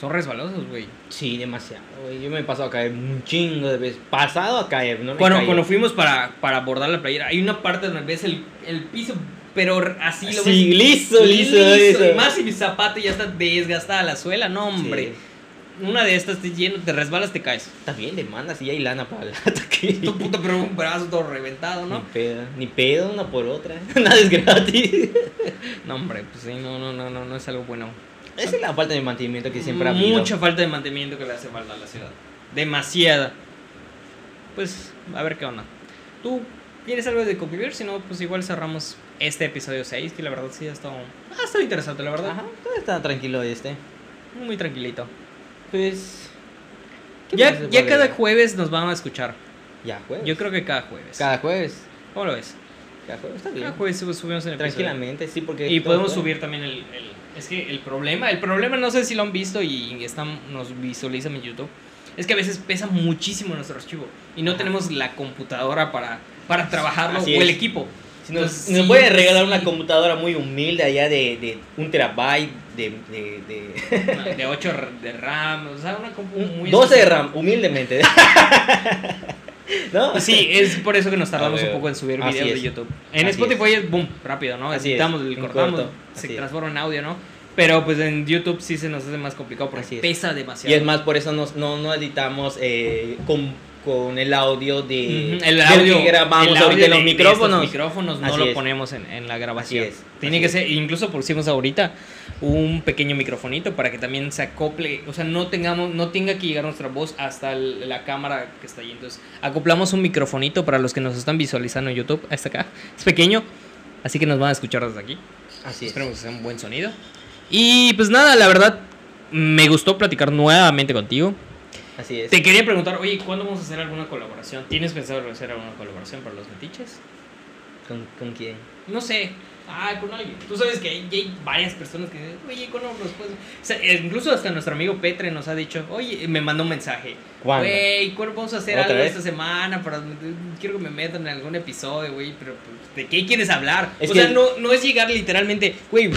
Son resbalosos, güey. Sí, demasiado, güey. Yo me he pasado a caer un chingo de veces. Pasado a caer, no me Cuando, he caído. cuando fuimos para, para abordar la playera, hay una parte donde ves el, el piso, pero así lo Sí, ves. liso, liso, eso. Y más si mi zapato ya está desgastada la suela, no, hombre. Una de estas te lleno, te resbalas, te caes. Está bien, demanda, si hay lana para el ataque. Tu puta, pero un brazo todo reventado, Ni ¿no? pedo, ni pedo una por otra. Nada es gratis. No, hombre, pues sí, no, no, no, no, no es algo bueno. Esa es la falta de mantenimiento que siempre ha habido. Mucha falta de mantenimiento que le hace falta a la ciudad. Demasiada. Pues, a ver qué onda. ¿Tú tienes algo de concluir? Si no, pues igual cerramos este episodio 6, que la verdad sí ha estado, ha estado interesante, la verdad. Ajá, todo está tranquilo este. Muy tranquilito. Pues. ¿qué Ya, ya cada ver? jueves nos van a escuchar. Ya, jueves. Yo creo que cada jueves. Cada jueves. ¿Cómo lo ves? Cada jueves está bien. Cada jueves sub- subimos el episodio. Tranquilamente, sí, porque. Y podemos subir también el, el- Es que el problema, el problema no sé si lo han visto y están, nos visualizan en YouTube. Es que a veces pesa muchísimo nuestro archivo y no Ajá. tenemos la computadora para, para trabajarlo Así o el es. equipo. Si nos, nos puede regalar sí. una computadora muy humilde allá de, de un terabyte de. de, de- De 8 de RAM, o sea, una muy 12 de. RAM, humildemente. ¿No? Sí, es por eso que nos tardamos un poco en subir videos de es. YouTube. En Así Spotify es boom, rápido, ¿no? Así es, Editamos, en cortamos, se es. transforma en audio, ¿no? Pero pues en YouTube sí se nos hace más complicado porque Así es. pesa demasiado. Y es más, por eso nos, no, no editamos eh, con, con el audio de. Ujú, el del audio que grabamos el audio en los de- de micrófonos. micrófonos no Así lo es. ponemos en, en la grabación. Así es, Tiene así que es. ser, incluso pusimos ahorita un pequeño microfonito para que también se acople, o sea, no tengamos, no tenga que llegar nuestra voz hasta el- la cámara que está ahí. Entonces, acoplamos un microfonito para los que nos están visualizando en YouTube, hasta acá. Es pequeño, así que nos van a escuchar desde aquí. Así es. Esperemos que sea un buen sonido. Y pues nada, la verdad, me gustó platicar nuevamente contigo. Así es. Te quería preguntar, oye, ¿cuándo vamos a hacer alguna colaboración? ¿Tienes pensado hacer alguna colaboración para los metiches? ¿Con, con quién? No sé. Ah, con alguien. Tú sabes que hay, hay varias personas que dicen, oye, ¿cuándo nos puedes...? O sea, incluso hasta nuestro amigo Petre nos ha dicho, oye, me mandó un mensaje. ¿Cuándo? Güey, ¿cuándo vamos a hacer ¿Otra algo vez? esta semana? Para, quiero que me metan en algún episodio, güey, pero pues, ¿de qué quieres hablar? Es o que- sea, no, no es llegar literalmente, güey,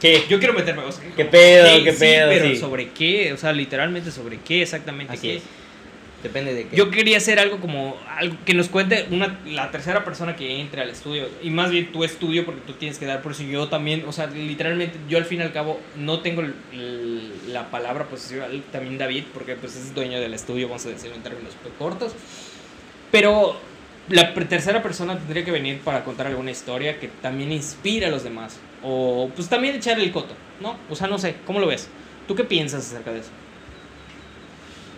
¿Qué? yo quiero meterme. O sea, ¿Qué pedo, qué sí, pedo, pero sí. ¿sobre qué? O sea, literalmente, ¿sobre qué exactamente? Así qué? es. Depende de qué. Yo quería hacer algo como algo que nos cuente una, la tercera persona que entre al estudio. Y más bien tu estudio porque tú tienes que dar por eso. Yo también, o sea, literalmente yo al fin y al cabo no tengo el- el- la palabra posesiva. También David, porque pues es dueño del estudio, vamos a decirlo en términos cortos. Pero la tercera persona tendría que venir para contar alguna historia que también inspire a los demás. O pues también echarle el coto, ¿no? O sea, no sé, ¿cómo lo ves? ¿Tú qué piensas acerca de eso?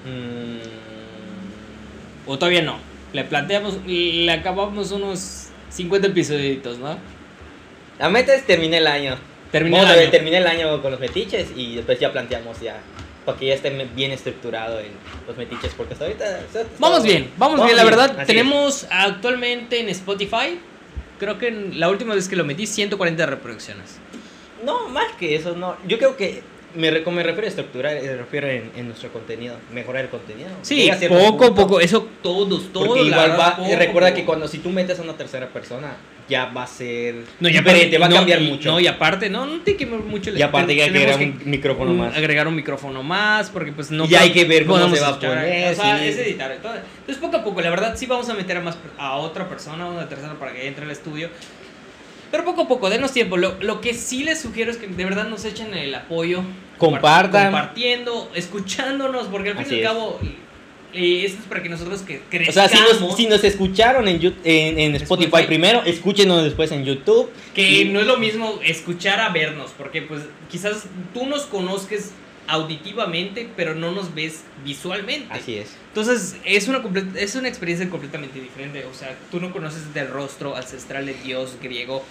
Mm, O todavía no. Le planteamos, le acabamos unos 50 episodios, ¿no? La meta es terminar el año. Termina Vamos el año. termina el año con los metiches y después ya planteamos ya. Para que ya esté bien estructurado en los metiches. Porque hasta ahorita. está- Vamos bien, vamos, bien. La verdad, así es. tenemos actualmente en Spotify, creo que la última vez que lo metí, 140 reproducciones. No, más que eso, no. Yo creo que me, me refiero a estructurar, me refiero en, en nuestro contenido, mejorar el contenido. Sí, poco a poco, eso todos, todos. Porque igual va, poco, recuerda poco. que cuando si tú metes a una tercera persona, ya va a ser No, y diferente, aparte- va a cambiar y- mucho. No, y aparte, no, no tiene que ver mucho. Y aparte ya hay que agregar un micrófono más. Agregar un micrófono más, porque pues no. Y hay que ver cómo se va a poner, O sea, sí. es editar. Entonces, poco a poco, la verdad, sí vamos a meter a más a otra persona, a una tercera, para que entre al estudio. Pero poco a poco, denos tiempo. Lo, lo que sí les sugiero es que de verdad nos echen el apoyo. Compartan. Compartiendo, escuchándonos, porque al fin Así y al es. Eh, esto es para que nosotros que O crezcamos. sea, si nos, si nos escucharon en, en, en Spotify, Spotify. primero, escúchenos después en YouTube. Que Y- no es lo mismo escuchar a vernos, porque pues quizás tú nos conozques auditivamente, pero no nos ves visualmente. Así es. Entonces es una, es una experiencia completamente diferente. O sea, tú no conoces del rostro ancestral de Dios griego,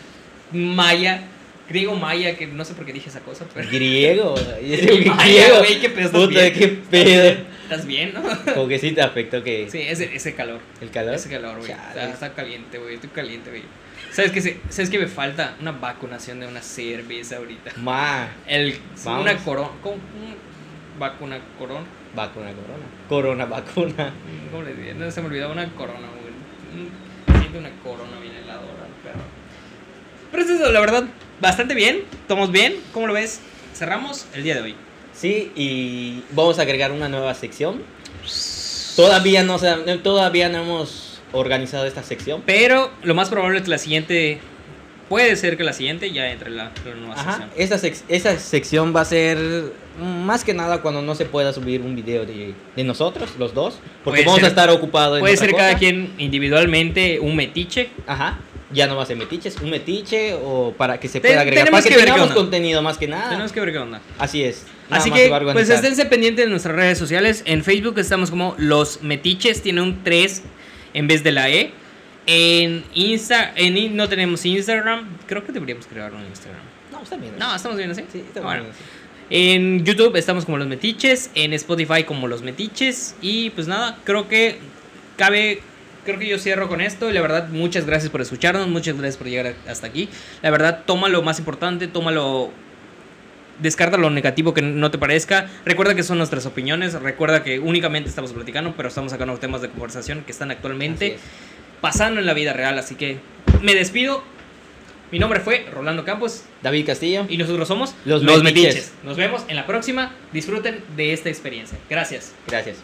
maya, griego maya, que no sé por qué dije esa cosa, pero... Griego. Maya, griego. güey, qué pedo, ¿estás Puta, qué pedo. ¿Estás bien, no? Como que sí te afectó que Sí, ese, ese calor. el calor. Ese calor, güey. Está, está caliente, güey. Estoy caliente, güey. ¿Sabes qué, ¿Sabes qué me falta? Una vacunación de una cerveza ahorita. Ma, El, Vamos. una corona. ¿Cómo? Vacuna corona. vacuna, corona. Corona, vacuna. ¿Cómo le diría? No se me olvidó una corona, güey. Mm, Siento una corona bien heladora, perro. Pero es eso, la verdad, bastante bien. Estamos bien. ¿Cómo lo ves? Cerramos el día de hoy. Sí, y vamos a agregar una nueva sección. Todavía no, se- todavía no hemos organizado esta sección. Pero lo más probable es que la siguiente. Puede ser que la siguiente ya entre la, la nueva Ajá, sección. esa, sec- esa sección va a ser más que nada cuando no se pueda subir un video de, de nosotros, los dos. Porque Puede vamos ser- a estar ocupados en Puede otra ser cada quien individualmente un metiche. Ajá. Ya no va a ser metiches, un metiche o para que se Te- pueda agregar. Para que, tengamos contenido más que nada. Tenemos que ver qué onda. Así es. Así que, pues esténse pendientes de nuestras redes sociales. En Facebook estamos como Los Metiches, tiene un 3 en vez de la E. En Insta, en no tenemos Instagram. Creo que deberíamos crear un Instagram. No, está bien. No, estamos bien así. Sí, está Bueno, bien. así. En YouTube estamos como Los Metiches, en Spotify como Los Metiches. Y pues nada, creo que cabe. Creo que yo cierro con esto. Y la verdad, muchas gracias por escucharnos. Muchas gracias por llegar hasta aquí. La verdad, toma lo más importante, tómalo descarta lo negativo que no te parezca. Recuerda que son nuestras opiniones, recuerda que únicamente estamos platicando, pero estamos sacando temas de conversación que están actualmente pasando en la vida real. Así que me despido. Mi nombre fue Rolando Campos. David Castillo. Y nosotros somos Los, Los Metiches. Nos vemos en la próxima. Disfruten de esta experiencia. Gracias. Gracias.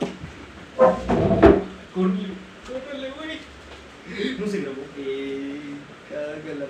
No se grabó. Eh, caga la